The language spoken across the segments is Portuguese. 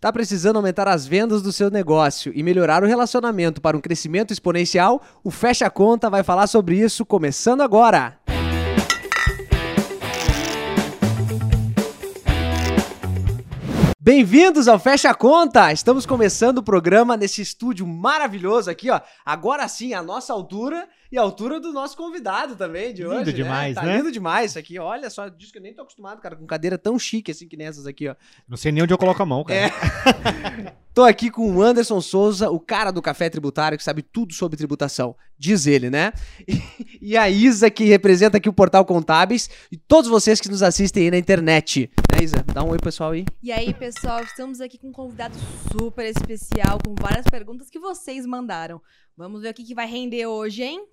Tá precisando aumentar as vendas do seu negócio e melhorar o relacionamento para um crescimento exponencial? O Fecha Conta vai falar sobre isso começando agora. Bem-vindos ao Fecha Conta! Estamos começando o programa nesse estúdio maravilhoso aqui, ó. Agora sim, a nossa altura e a altura do nosso convidado também de Lindo hoje. demais, tá né? lindo demais isso aqui. Olha só, diz que eu nem tô acostumado, cara, com cadeira tão chique assim que nessas aqui, ó. Não sei nem onde eu coloco a mão, cara. É. Tô aqui com o Anderson Souza, o cara do Café Tributário, que sabe tudo sobre tributação. Diz ele, né? E, e a Isa, que representa aqui o Portal Contábeis, e todos vocês que nos assistem aí na internet. Né, Isa? Dá um oi, pessoal, aí. E aí, pessoal, estamos aqui com um convidado super especial, com várias perguntas que vocês mandaram. Vamos ver o que, que vai render hoje, hein?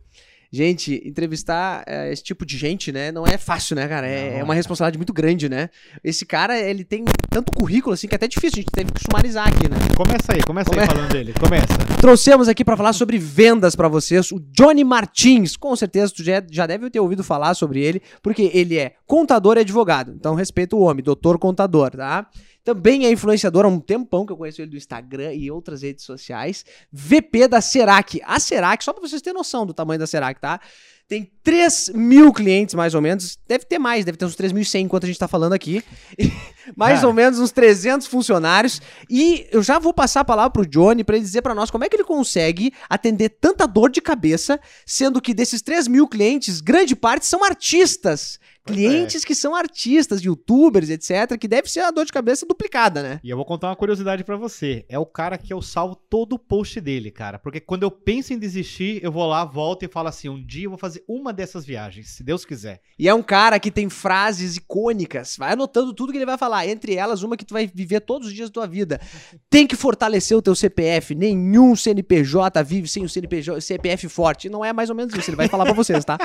Gente, entrevistar é, esse tipo de gente, né, não é fácil, né, cara? É, Não, é uma responsabilidade muito grande, né? Esse cara, ele tem tanto currículo, assim, que é até difícil, a gente teve que sumarizar aqui, né? Começa aí, começa Come- aí falando dele. Começa. Trouxemos aqui pra falar sobre vendas pra vocês o Johnny Martins. Com certeza tu já, já deve ter ouvido falar sobre ele, porque ele é contador e advogado. Então respeita o homem, doutor contador, tá? Também é influenciador há um tempão que eu conheço ele do Instagram e outras redes sociais. VP da Serac. A Serac, só pra vocês terem noção do tamanho da Serac, tá? Tem 3 mil clientes, mais ou menos. Deve ter mais, deve ter uns 3.100 enquanto a gente tá falando aqui. mais Cara. ou menos uns 300 funcionários. E eu já vou passar a palavra pro Johnny pra ele dizer pra nós como é que ele consegue atender tanta dor de cabeça, sendo que desses 3 mil clientes, grande parte são artistas. Clientes que são artistas, youtubers, etc., que deve ser a dor de cabeça duplicada, né? E eu vou contar uma curiosidade pra você. É o cara que eu salvo todo o post dele, cara. Porque quando eu penso em desistir, eu vou lá, volto e falo assim: um dia eu vou fazer uma dessas viagens, se Deus quiser. E é um cara que tem frases icônicas. Vai anotando tudo que ele vai falar. Entre elas, uma que tu vai viver todos os dias da tua vida. Tem que fortalecer o teu CPF. Nenhum CNPJ vive sem o CNPJ, CPF forte. Não é mais ou menos isso. Ele vai falar pra vocês, tá?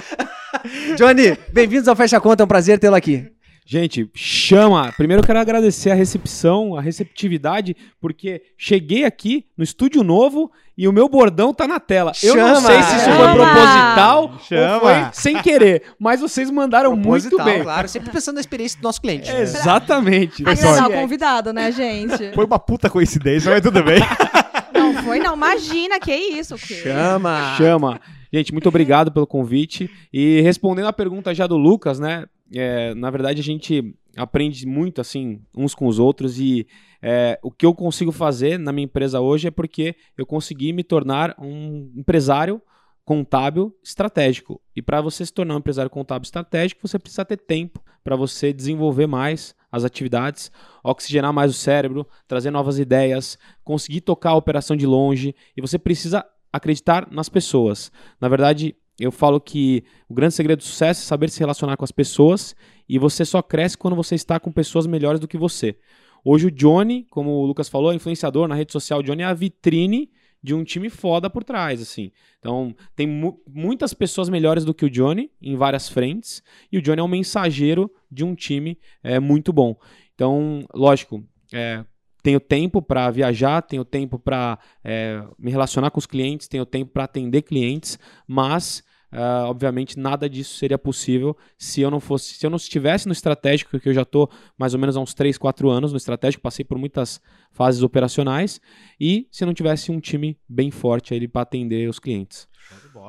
Johnny, bem-vindos ao Fecha Conta. É um prazer tê-lo aqui. Gente, chama! Primeiro eu quero agradecer a recepção, a receptividade, porque cheguei aqui no estúdio novo e o meu bordão tá na tela. Eu não Chama! sei se isso foi Chama! proposital Chama! ou foi sem querer, mas vocês mandaram muito bem. claro. Sempre pensando na experiência do nosso cliente. É, Exatamente. Agradar o convidado, né, gente? Foi uma puta coincidência, mas tudo bem. Não foi, não. Imagina, que isso. Que... Chama! Chama. Gente, muito obrigado pelo convite. E respondendo a pergunta já do Lucas, né? é, na verdade, a gente aprende muito, assim, uns com os outros. E é, o que eu consigo fazer na minha empresa hoje é porque eu consegui me tornar um empresário contábil estratégico. E para você se tornar um empresário contábil estratégico, você precisa ter tempo para você desenvolver mais as atividades, oxigenar mais o cérebro, trazer novas ideias, conseguir tocar a operação de longe. E você precisa acreditar nas pessoas. Na verdade, eu falo que o grande segredo do sucesso é saber se relacionar com as pessoas e você só cresce quando você está com pessoas melhores do que você. Hoje o Johnny, como o Lucas falou, é influenciador na rede social. O Johnny é a vitrine de um time foda por trás, assim. Então, tem mu- muitas pessoas melhores do que o Johnny em várias frentes e o Johnny é um mensageiro de um time é, muito bom. Então, lógico, é, tenho tempo para viajar, tenho tempo para me relacionar com os clientes, tenho tempo para atender clientes, mas ah, obviamente nada disso seria possível se eu não fosse, se eu não estivesse no estratégico, que eu já estou mais ou menos há uns 3, 4 anos no estratégico, passei por muitas fases operacionais, e se não tivesse um time bem forte aí para atender os clientes.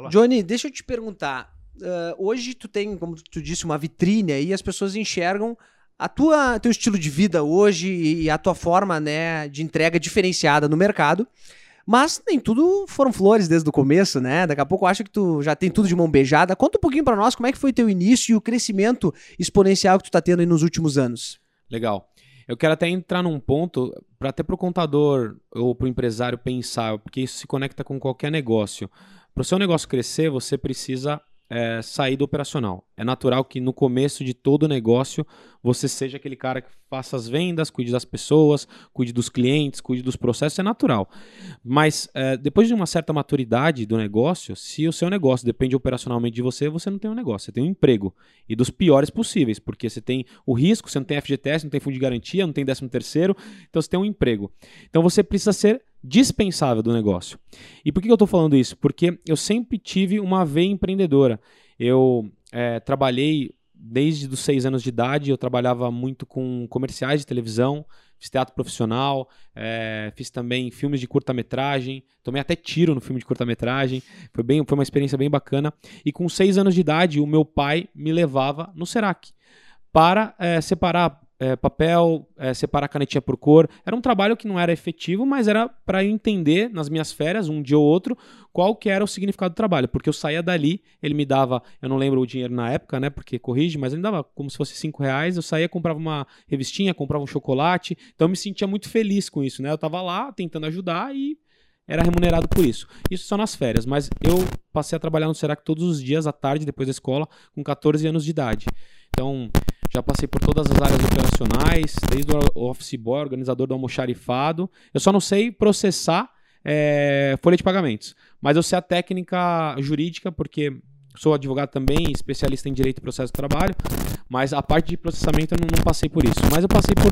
Johnny, deixa eu te perguntar. ah, hoje tu tem, como tu disse, uma vitrine aí, as pessoas enxergam a tua teu estilo de vida hoje e a tua forma, né, de entrega diferenciada no mercado. Mas nem tudo foram flores desde o começo, né? Daqui a pouco eu acho que tu já tem tudo de mão beijada. Conta um pouquinho pra nós como é que foi teu início e o crescimento exponencial que tu tá tendo aí nos últimos anos. Legal. Eu quero até entrar num ponto para até para o contador ou para o empresário pensar, porque isso se conecta com qualquer negócio. Para o seu negócio crescer, você precisa é, sair do operacional. É natural que no começo de todo negócio você seja aquele cara que faça as vendas, cuide das pessoas, cuide dos clientes, cuide dos processos, é natural. Mas é, depois de uma certa maturidade do negócio, se o seu negócio depende operacionalmente de você, você não tem um negócio, você tem um emprego. E dos piores possíveis, porque você tem o risco, você não tem FGTS, não tem fundo de garantia, não tem 13 terceiro, então você tem um emprego. Então você precisa ser dispensável do negócio. E por que eu estou falando isso? Porque eu sempre tive uma veia empreendedora. Eu é, trabalhei desde os seis anos de idade, eu trabalhava muito com comerciais de televisão, fiz teatro profissional, é, fiz também filmes de curta-metragem, tomei até tiro no filme de curta-metragem, foi, bem, foi uma experiência bem bacana. E com seis anos de idade, o meu pai me levava no Serac para é, separar é, papel, é, separar canetinha por cor. Era um trabalho que não era efetivo, mas era para entender nas minhas férias, um dia ou outro, qual que era o significado do trabalho. Porque eu saía dali, ele me dava, eu não lembro o dinheiro na época, né? Porque corrige, mas ele me dava como se fosse cinco reais. Eu saía, comprava uma revistinha, comprava um chocolate. Então eu me sentia muito feliz com isso, né? Eu tava lá tentando ajudar e era remunerado por isso. Isso só nas férias, mas eu passei a trabalhar no Serac todos os dias à tarde, depois da escola, com 14 anos de idade. Então, já passei por todas as áreas operacionais, desde o office boy, organizador do almoxarifado. Eu só não sei processar é, folha de pagamentos. Mas eu sei a técnica jurídica, porque sou advogado também, especialista em direito e processo do trabalho. Mas a parte de processamento eu não, não passei por isso. Mas eu passei por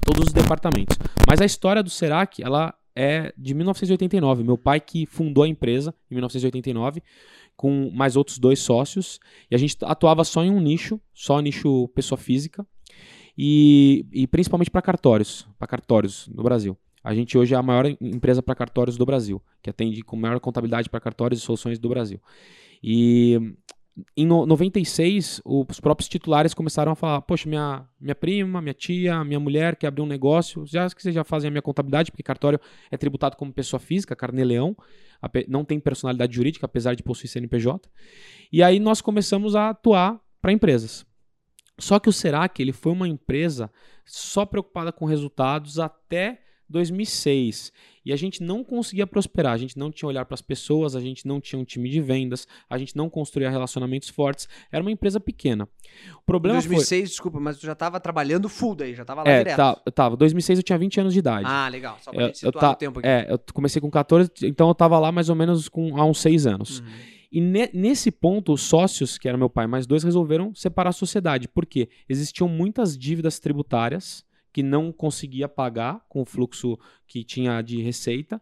todos os departamentos. Mas a história do Serac, ela é de 1989. Meu pai que fundou a empresa em 1989 com mais outros dois sócios. E a gente atuava só em um nicho, só nicho pessoa física. E, e principalmente para cartórios, para cartórios no Brasil. A gente hoje é a maior empresa para cartórios do Brasil, que atende com maior contabilidade para cartórios e soluções do Brasil. E em 96, os próprios titulares começaram a falar: Poxa, minha, minha prima, minha tia, minha mulher quer abrir um negócio, já que vocês já fazem a minha contabilidade, porque cartório é tributado como pessoa física, carnê-leão, não tem personalidade jurídica, apesar de possuir CNPJ. E aí nós começamos a atuar para empresas. Só que o Serac ele foi uma empresa só preocupada com resultados até 2006 e a gente não conseguia prosperar, a gente não tinha olhar para as pessoas, a gente não tinha um time de vendas, a gente não construía relacionamentos fortes, era uma empresa pequena. O problema em 2006, foi... desculpa, mas tu já estava trabalhando full daí, já estava lá é, direto. Tá, eu tava. 2006 eu tinha 20 anos de idade. Ah, legal, só pra eu, gente situar eu o tempo aqui. É, eu comecei com 14, então eu estava lá mais ou menos com, há uns 6 anos. Uhum. E ne nesse ponto, os sócios, que era meu pai mais dois, resolveram separar a sociedade. Por quê? Existiam muitas dívidas tributárias que não conseguia pagar com o fluxo que tinha de receita.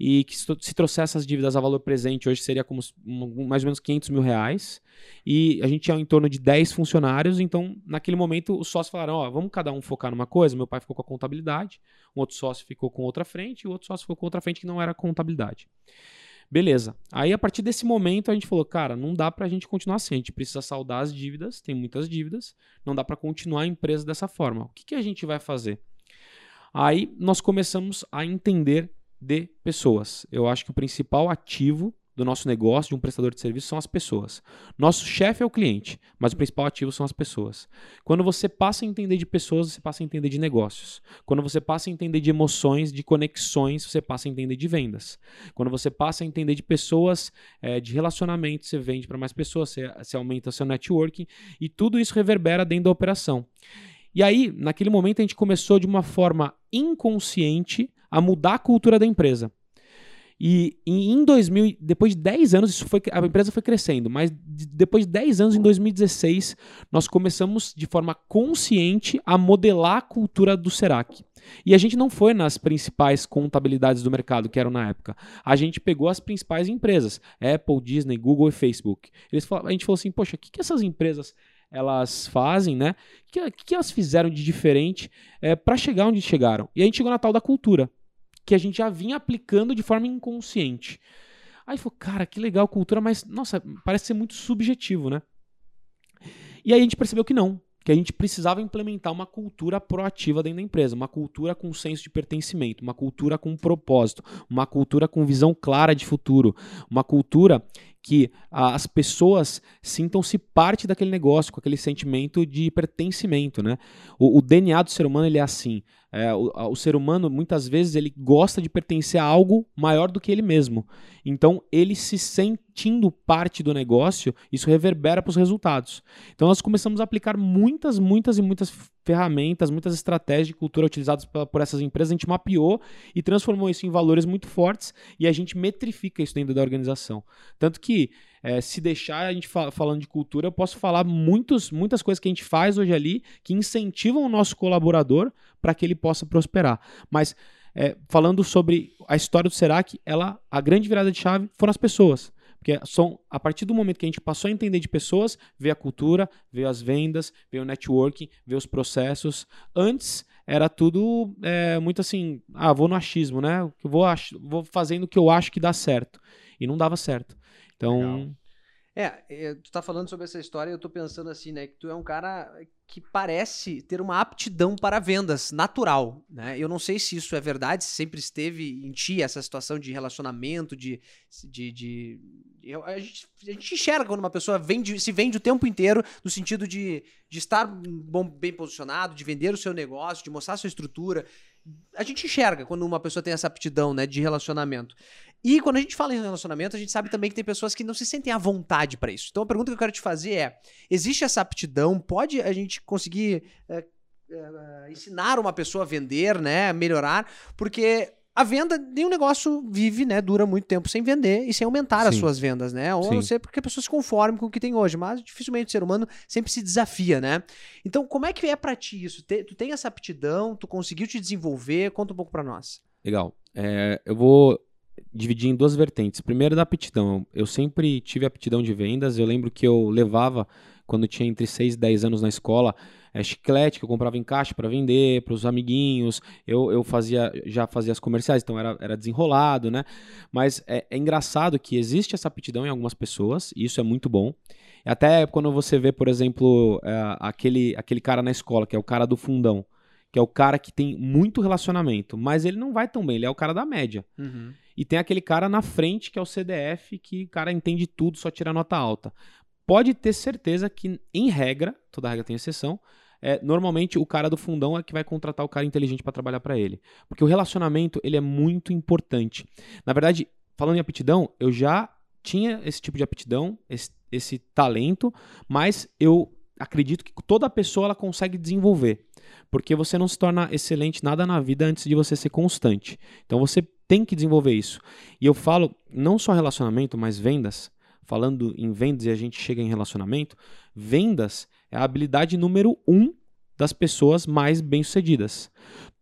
E que se trouxesse essas dívidas a valor presente hoje seria como mais ou menos 500 mil reais. E a gente tinha em torno de 10 funcionários, então naquele momento os sócios falaram, ó, vamos cada um focar numa coisa, meu pai ficou com a contabilidade, um outro sócio ficou com outra frente e o outro sócio ficou com outra frente que não era contabilidade. Beleza. Aí a partir desse momento a gente falou, cara, não dá pra gente continuar assim, a gente precisa saldar as dívidas, tem muitas dívidas, não dá para continuar a empresa dessa forma. O que, que a gente vai fazer? Aí nós começamos a entender de pessoas. Eu acho que o principal ativo do nosso negócio, de um prestador de serviço, são as pessoas. Nosso chefe é o cliente, mas o principal ativo são as pessoas. Quando você passa a entender de pessoas, você passa a entender de negócios. Quando você passa a entender de emoções, de conexões, você passa a entender de vendas. Quando você passa a entender de pessoas, é, de relacionamento, você vende para mais pessoas, você, você aumenta seu networking e tudo isso reverbera dentro da operação. E aí, naquele momento, a gente começou de uma forma inconsciente a mudar a cultura da empresa. E, em 2000, depois de 10 anos, isso foi, a empresa foi crescendo, mas depois de 10 anos, em 2016, nós começamos de forma consciente a modelar a cultura do Serac. E a gente não foi nas principais contabilidades do mercado que eram na época. A gente pegou as principais empresas, Apple, Disney, Google e Facebook. Eles, a gente falou assim, poxa, o que, que essas empresas elas fazem, né? O que, que elas fizeram de diferente é, para chegar onde chegaram? E a gente chegou na tal da cultura que a gente já vinha aplicando de forma inconsciente. Aí falou, cara, que legal cultura, mas nossa, parece ser muito subjetivo, né? E aí a gente percebeu que não, que a gente precisava implementar uma cultura proativa dentro da empresa, uma cultura com senso de pertencimento, uma cultura com propósito, uma cultura com visão clara de futuro, uma cultura que as pessoas sintam-se parte daquele negócio, com aquele sentimento de pertencimento, né? O, o DNA do ser humano ele é assim. É, o, o, ser humano, muitas vezes, ele gosta de pertencer a algo maior do que ele mesmo. Então, ele se sentindo parte do negócio, isso reverbera para os resultados. Então, nós começamos a aplicar muitas, muitas e muitas ferramentas, muitas estratégias de cultura utilizadas por, essas empresas. A gente mapeou e transformou isso em valores muito fortes e a gente metrifica isso dentro da organização. Tanto que, é, se deixar a gente fal falando de cultura, eu posso falar muitos, muitas coisas que a gente faz hoje ali que incentivam o nosso colaborador para que ele possa prosperar. Mas é, falando sobre a história do Serac, ela, a grande virada de chave foram as pessoas. Porque são, a partir do momento que a gente passou a entender de pessoas, ver a cultura, ver as vendas, ver o networking, ver os processos. Antes, era tudo é, muito assim, ah, vou no achismo, né? Vou, ach- vou fazendo o que eu acho que dá certo. E não dava certo. Então, Legal. É, é, tu tá falando sobre essa história e eu tô pensando assim, né, que tu é um cara que parece ter uma aptidão para vendas natural, né? Eu não sei se isso é verdade, se sempre esteve em ti essa situação de relacionamento, de... de, de- eu- a, gente, a gente enxerga quando uma pessoa vende, se vende o tempo inteiro no sentido de, de estar bom, bem posicionado, de vender o seu negócio, de mostrar a sua estrutura. A gente enxerga quando uma pessoa tem essa aptidão, né, de relacionamento. E quando a gente fala em relacionamento, a gente sabe também que tem pessoas que não se sentem à vontade para isso. Então a pergunta que eu quero te fazer é: existe essa aptidão? Pode a gente conseguir é, é, ensinar uma pessoa a vender, né? Melhorar? Porque a venda, nenhum negócio vive, né? Dura muito tempo sem vender e sem aumentar as Sim. suas vendas, né? Ou Sim. não sei porque a pessoa se conforme com o que tem hoje, mas dificilmente o ser humano sempre se desafia, né? Então, como é que é pra ti isso? Tu tem essa aptidão? Tu conseguiu te desenvolver? Conta um pouco pra nós. Legal. É, eu vou dividir em duas vertentes. Primeiro, da aptidão. Eu sempre tive aptidão de vendas. Eu lembro que eu levava, quando tinha entre 6 e 10 anos na escola, é, chiclete que eu comprava em caixa para vender para os amiguinhos. Eu, eu fazia, já fazia as comerciais, então era, era desenrolado, né? Mas é, é engraçado que existe essa aptidão em algumas pessoas, e isso é muito bom. Até quando você vê, por exemplo, é, aquele, aquele cara na escola, que é o cara do fundão, que é o cara que tem muito relacionamento, mas ele não vai tão bem, ele é o cara da média. E tem aquele cara na frente, que é o CDF, que o cara entende tudo, só tira nota alta. Pode ter certeza que, em regra, toda regra tem exceção, é, normalmente o cara do fundão é que vai contratar o cara inteligente para trabalhar para ele. Porque o relacionamento, ele é muito importante. Na verdade, falando em aptidão, eu já tinha esse tipo de aptidão, esse, esse talento, mas eu acredito que toda pessoa ela consegue desenvolver. Porque você não se torna excelente nada na vida antes de você ser constante. Então você tem que desenvolver isso. E eu falo não só relacionamento, mas vendas. Falando em vendas e a gente chega em relacionamento, vendas é a habilidade número um das pessoas mais bem-sucedidas.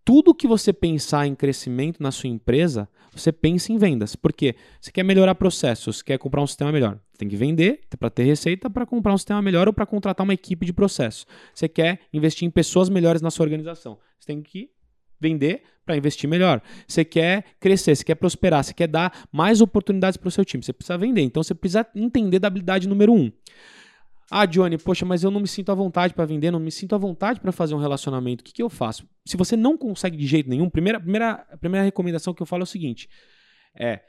Tudo que você pensar em crescimento na sua empresa, você pensa em vendas. Por quê? Você quer melhorar processos, quer comprar um sistema melhor. Tem que vender para ter receita para comprar um sistema melhor ou para contratar uma equipe de processo. Você quer investir em pessoas melhores na sua organização. Você tem que vender para investir melhor. Você quer crescer, você quer prosperar, você quer dar mais oportunidades para o seu time. Você precisa vender. Então você precisa entender da habilidade número um. Ah, Johnny, poxa, mas eu não me sinto à vontade para vender, não me sinto à vontade para fazer um relacionamento. O que, que eu faço? Se você não consegue de jeito nenhum, primeira, primeira, a primeira recomendação que eu falo é o seguinte: é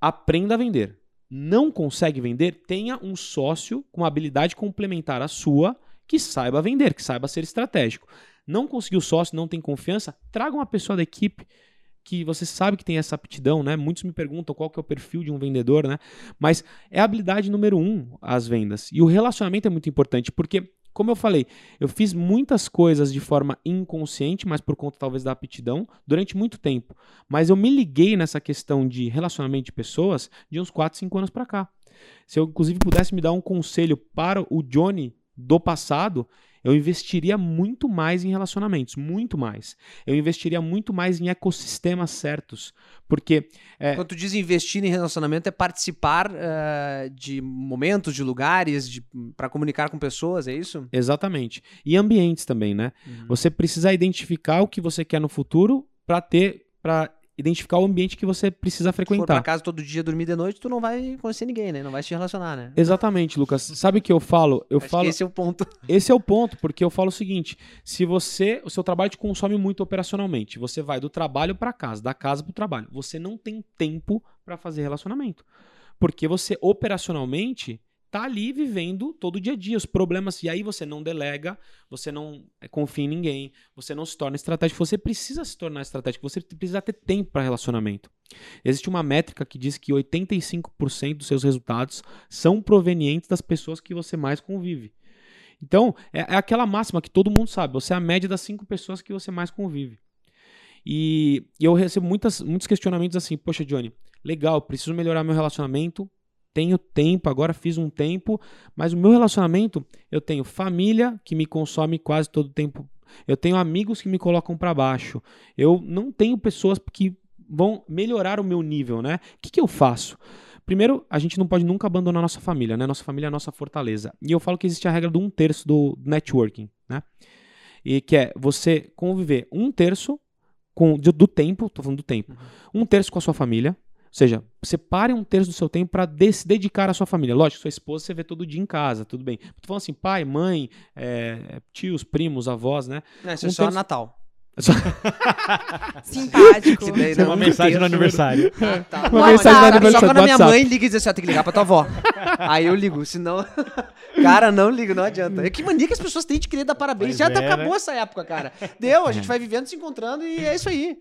aprenda a vender. Não consegue vender? Tenha um sócio com habilidade complementar à sua que saiba vender, que saiba ser estratégico. Não conseguiu sócio, não tem confiança? Traga uma pessoa da equipe que você sabe que tem essa aptidão, né? Muitos me perguntam qual que é o perfil de um vendedor, né? Mas é a habilidade número um as vendas. E o relacionamento é muito importante, porque, como eu falei, eu fiz muitas coisas de forma inconsciente, mas por conta talvez da aptidão, durante muito tempo. Mas eu me liguei nessa questão de relacionamento de pessoas de uns 4, 5 anos para cá. Se eu, inclusive, pudesse me dar um conselho para o Johnny do passado, eu investiria muito mais em relacionamentos, muito mais. Eu investiria muito mais em ecossistemas certos, porque é, Quando tu diz investir em relacionamento, é participar eh, de momentos, de lugares, de, para comunicar com pessoas, é isso? exatamente. E ambientes também, né? Você precisa identificar o que você quer no futuro para ter, para identificar o ambiente que você precisa Se for pra frequentar. casa todo dia dormir de noite, tu não vai conhecer ninguém, né? Não vai se relacionar, né? Exatamente, Lucas. Sabe o que eu falo? Eu Acho falo. que esse é o ponto. Esse é o ponto, porque eu falo o seguinte: se você, o seu trabalho te consome muito operacionalmente, você vai do trabalho para casa, da casa para o trabalho, você não tem tempo para fazer relacionamento, porque você operacionalmente tá ali vivendo todo dia a dia os problemas e aí você não delega, você não eh, confia em ninguém, você não se torna estratégico, você precisa se tornar estratégico, você precisa ter tempo para relacionamento. Existe uma métrica que diz que 85% dos seus resultados são provenientes das pessoas que você mais convive. Então, é, é aquela máxima que todo mundo sabe. Você é a média das cinco pessoas que você mais convive. E, e eu recebo muitas, muitos questionamentos assim: Poxa, Johnny, legal, preciso melhorar meu relacionamento. Tenho tempo, agora fiz um tempo, mas o meu relacionamento, eu tenho família que me consome quase todo o tempo. Eu tenho amigos que me colocam para baixo. Eu não tenho pessoas que vão melhorar o meu nível, né? O que, que eu faço? Primeiro, a gente não pode nunca abandonar nossa família, né? Nossa família é a nossa fortaleza. E eu falo que existe a regra do um terço do networking, né? e que é você conviver um terço com, do, do tempo, tô falando do tempo, um terço com a sua família, ou seja, separe um terço do seu tempo para se dedicar à sua família. Lógico, sua esposa você vê todo dia em casa, tudo bem. Tô falando assim, pai, mãe, é, tios, primos, avós, né? É, isso é Um só terço- Natal. Simpático. Que daí Uma não- mensagem no aniversário. Ah, tá. Uma Não, mensagem cara, no aniversário Só do quando a minha mãe liga e diz assim, ó, tem que ligar pra tua avó. Aí eu ligo, senão... cara, não ligo, não adianta. É que mania que as pessoas têm de querer dar parabéns. Pois Já é, acabou né? essa época, cara. Deu, a gente vai vivendo, se encontrando e é isso aí.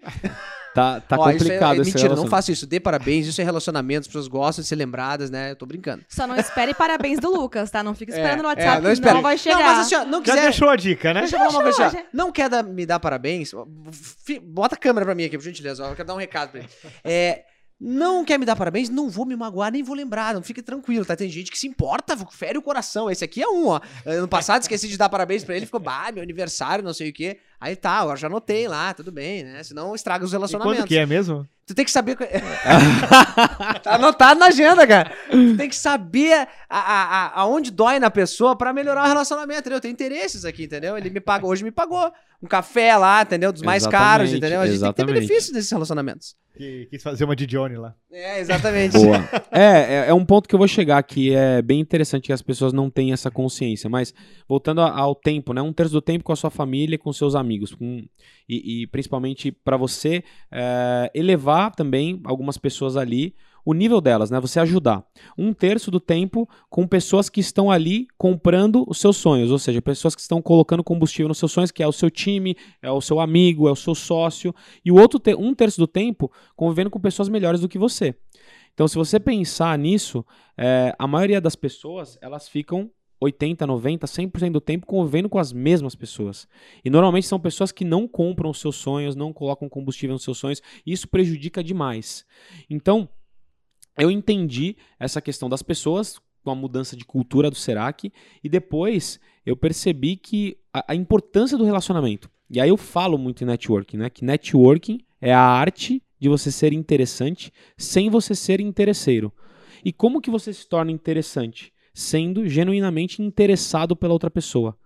Tá, tá Ó, isso é- complicado é, esse Mentira, não faça isso. Dê parabéns, isso é relacionamento, as pessoas gostam de ser lembradas, né? Eu tô brincando. Só não espere parabéns do Lucas, tá? Não fica esperando no É, WhatsApp, não não, espere. não vai chegar. Não, mas assim, ó, não Já quiser... deixou a dica, né? Deixa eu falar uma coisa já. Não quer dar- me dar parabéns? Bota a câmera pra mim aqui, por gentileza. ó, Eu quero dar um recado pra ele. É, não quer me dar parabéns? Não vou me magoar, nem vou lembrar. Não fique tranquilo, tá? Tem gente que se importa, fere o coração. Esse aqui é um, ó. Ano passado esqueci de dar parabéns pra ele, ficou, bah, meu aniversário, não sei o quê. Aí tá, agora já anotei lá, tudo bem, né? Senão estraga os E relacionamentos. quando que é mesmo? Tu tem que saber. tá anotado na agenda, cara. Tu tem que saber a, a, a- aonde dói na pessoa pra melhorar o relacionamento, entendeu? Tem interesses aqui, entendeu? Ele me pagou, hoje me pagou um café lá, entendeu? Dos mais Exatamente, caros, entendeu? A gente tem que ter exatamente. benefício desses relacionamentos. Que quis fazer uma de Johnny lá. É, exatamente. Boa. É, é, é um ponto que eu vou chegar que é bem interessante que as pessoas não têm essa consciência. Mas voltando a- ao tempo, né? Um terço do tempo com a sua família e com seus amigos. com- e, e principalmente para você é, elevar também algumas pessoas ali o nível delas, né? Você ajudar. Um terço do tempo com pessoas que estão ali comprando os seus sonhos, ou seja, pessoas que estão colocando combustível nos seus sonhos, que é o seu time, é o seu amigo, é o seu sócio. E o outro, te- um terço do tempo convivendo com pessoas melhores do que você. Então, se você pensar nisso, é, a maioria das pessoas, elas ficam 80, 90, 100% do tempo convivendo com as mesmas pessoas. E normalmente são pessoas que não compram os seus sonhos, não colocam combustível nos seus sonhos, e isso prejudica demais. Então, eu entendi essa questão das pessoas com a mudança de cultura do Serac e depois eu percebi que a, a importância do relacionamento. E aí eu falo muito em networking, né? Que networking é a arte de você ser interessante sem você ser interesseiro. E como que você se torna interessante? Sendo genuinamente interessado pela outra pessoa.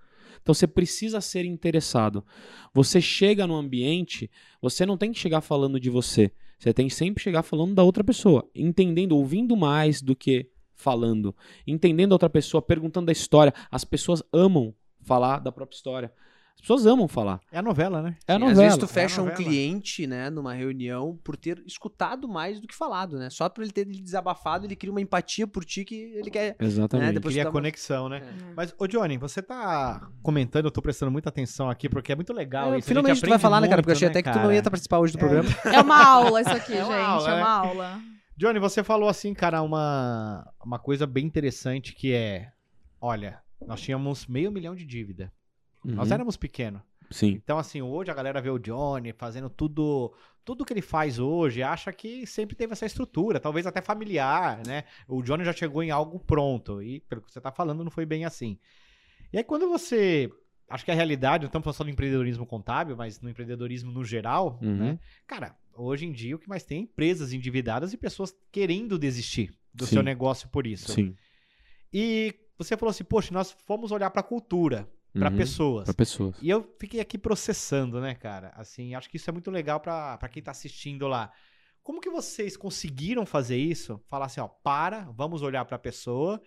Então você precisa ser interessado. Você chega no ambiente, você não tem que chegar falando de você. Você tem que sempre chegar falando da outra pessoa, entendendo, ouvindo mais do que falando, entendendo a outra pessoa, perguntando da história. As pessoas amam falar da própria história. As pessoas amam falar. É a novela, né? É a novela. Às vezes tu É fecha um novela. cliente, né, numa reunião, por ter escutado mais do que falado, né? Só por ele ter desabafado, ele cria uma empatia por ti que ele quer. Exatamente. né, depois Cria uma- conexão, né? É. Mas, ô Johnny, você tá comentando, eu tô prestando muita atenção aqui, porque é muito legal É, isso. a finalmente gente tu vai falar, né, cara? Porque eu muito, achei né, até que tu não ia estar participar hoje do programa. É uma aula isso aqui, É gente. aula, é né? uma aula. Johnny, você falou assim, cara, uma, uma coisa bem interessante que é, olha, nós tínhamos meio milhão de dívida. Nós Uhum. éramos pequenos. Sim. Então, assim, hoje a galera vê o Johnny fazendo tudo, tudo que ele faz hoje, acha que sempre teve essa estrutura, talvez até familiar, né? O Johnny já chegou em algo pronto, e pelo que você tá falando, não foi bem assim. E aí, quando você. Acho que a realidade, não estamos falando só do empreendedorismo contábil, mas no empreendedorismo no geral, Uhum. né? Cara, hoje em dia o que mais tem é empresas endividadas e pessoas querendo desistir do Sim. seu negócio por isso. Sim. E você falou assim, poxa, nós fomos olhar pra cultura, pra Uhum. pessoas. Pra pessoas. E eu fiquei aqui processando, né, cara? Assim, acho que isso é muito legal pra quem tá assistindo lá. Como que vocês conseguiram fazer isso? Falar assim, ó, para, vamos olhar pra pessoa,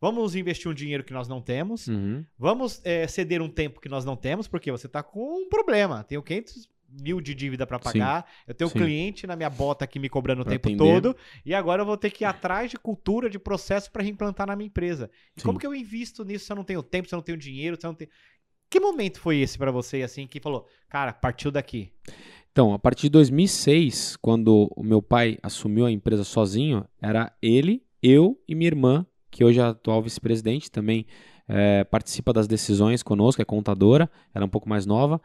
vamos investir um dinheiro que nós não temos, Uhum. vamos é, ceder um tempo que nós não temos, porque você tá com um problema. Tenho 500 mil de dívida pra pagar, eu tenho um sim. cliente na minha bota aqui me cobrando o Pra tempo atender. todo, e agora eu vou ter que ir atrás de cultura, de processo pra reimplantar na minha empresa. E Sim. como que eu invisto nisso se eu não tenho tempo, se eu não tenho dinheiro, se eu não tenho... Que momento foi esse pra você, assim, que falou, cara, partiu daqui? Então, a partir de 2006, quando o meu pai assumiu a empresa sozinho, era ele, eu e minha irmã, que hoje é a atual vice-presidente, também eh, participa das decisões conosco, é contadora, ela é um pouco mais nova,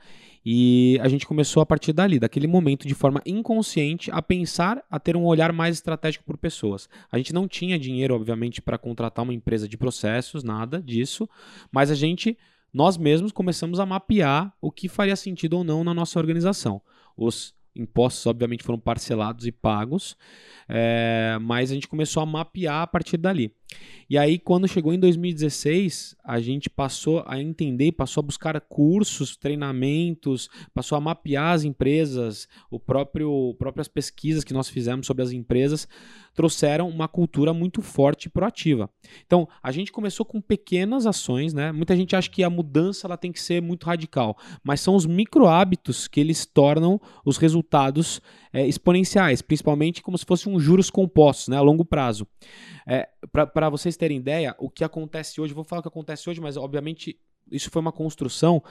e a gente começou a partir dali, daquele momento, de forma inconsciente, a pensar, a ter um olhar mais estratégico por pessoas. A gente não tinha dinheiro, obviamente, para contratar uma empresa de processos, nada disso, mas a gente, nós mesmos, começamos a mapear o que faria sentido ou não na nossa organização. Os impostos, obviamente, foram parcelados e pagos, é, mas a gente começou a mapear a partir dali. E aí, quando chegou em 2016, a gente passou a entender, passou a buscar cursos, treinamentos, passou a mapear as empresas, o próprio próprias pesquisas que nós fizemos sobre as empresas trouxeram uma cultura muito forte e proativa. Então, a gente começou com pequenas ações, né? Muita gente acha que a mudança ela tem que ser muito radical, mas são os micro hábitos que eles tornam os resultados é, exponenciais, principalmente como se fosse um juros compostos, né, a longo prazo. É, Para vocês terem ideia, o que acontece hoje, vou falar o que acontece hoje, mas obviamente isso foi uma construção.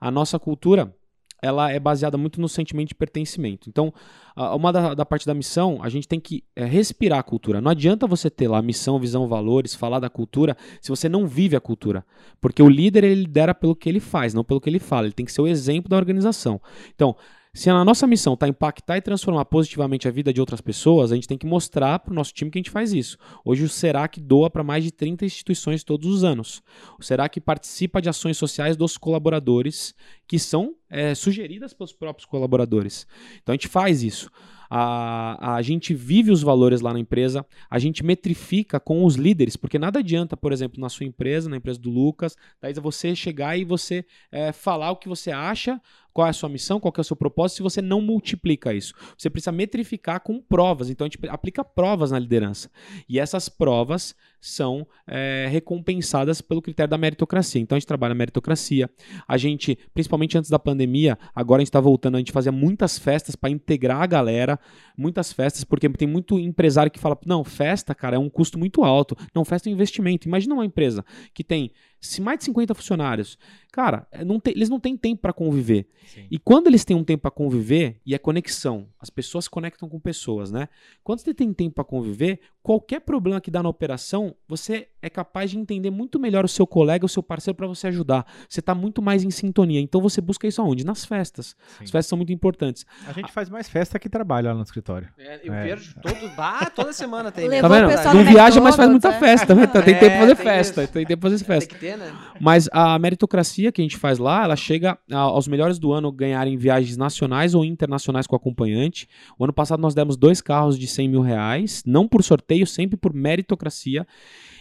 A nossa cultura ela é baseada muito no sentimento de pertencimento. Então, uma da, da parte da missão, a gente tem que é, respirar a cultura. Não adianta você ter lá missão, visão, valores, falar da cultura, se você não vive a cultura. Porque o líder, ele lidera pelo que ele faz, não pelo que ele fala. Ele tem que ser o exemplo da organização. Então, se a nossa missão está impactar e transformar positivamente a vida de outras pessoas, a gente tem que mostrar para o nosso time que a gente faz isso. Hoje o Serac doa para mais de 30 instituições todos os anos. O Serac participa de ações sociais dos colaboradores que são é, sugeridas pelos próprios colaboradores. Então a gente faz isso. A, a gente vive os valores lá na empresa, a gente metrifica com os líderes, porque nada adianta, por exemplo, na sua empresa, na empresa do Lucas, daí você chegar e você é, falar o que você acha, qual é a sua missão, qual é o seu propósito, se você não multiplica isso. Você precisa metrificar com provas, então a gente aplica provas na liderança. E essas provas são é, recompensadas pelo critério da meritocracia. Então a gente trabalha a meritocracia. A gente, principalmente antes da pandemia, agora a gente está voltando, a gente fazia muitas festas para integrar a galera, muitas festas, porque tem muito empresário que fala: não, festa, cara, é um custo muito alto. Não, festa é um investimento. Imagina uma empresa que tem se mais de 50 funcionários, cara, é, não tem, eles não têm tempo para conviver. Sim. E quando eles têm um tempo para conviver, e é conexão, as pessoas se conectam com pessoas, né? Quando você tem tempo para conviver, qualquer problema que dá na operação, você é capaz de entender muito melhor o seu colega, o seu parceiro para você ajudar. Você está muito mais em sintonia. Então você busca isso aonde? Nas festas. Sim. As festas são muito importantes. A gente faz mais festa que trabalha lá no escritório. É, eu é. vejo todo, ah, toda semana tem. Tá vendo? Não viaja, mas faz muita é. festa. Né? Tem tempo para fazer festa. Tem tempo para fazer festa. Tem que ter, né? Mas a meritocracia que a gente faz lá, ela chega aos melhores do ano ganharem viagens nacionais ou internacionais com acompanhante. O ano passado nós demos dois carros de 100 mil reais, não por sorteio, sempre por meritocracia.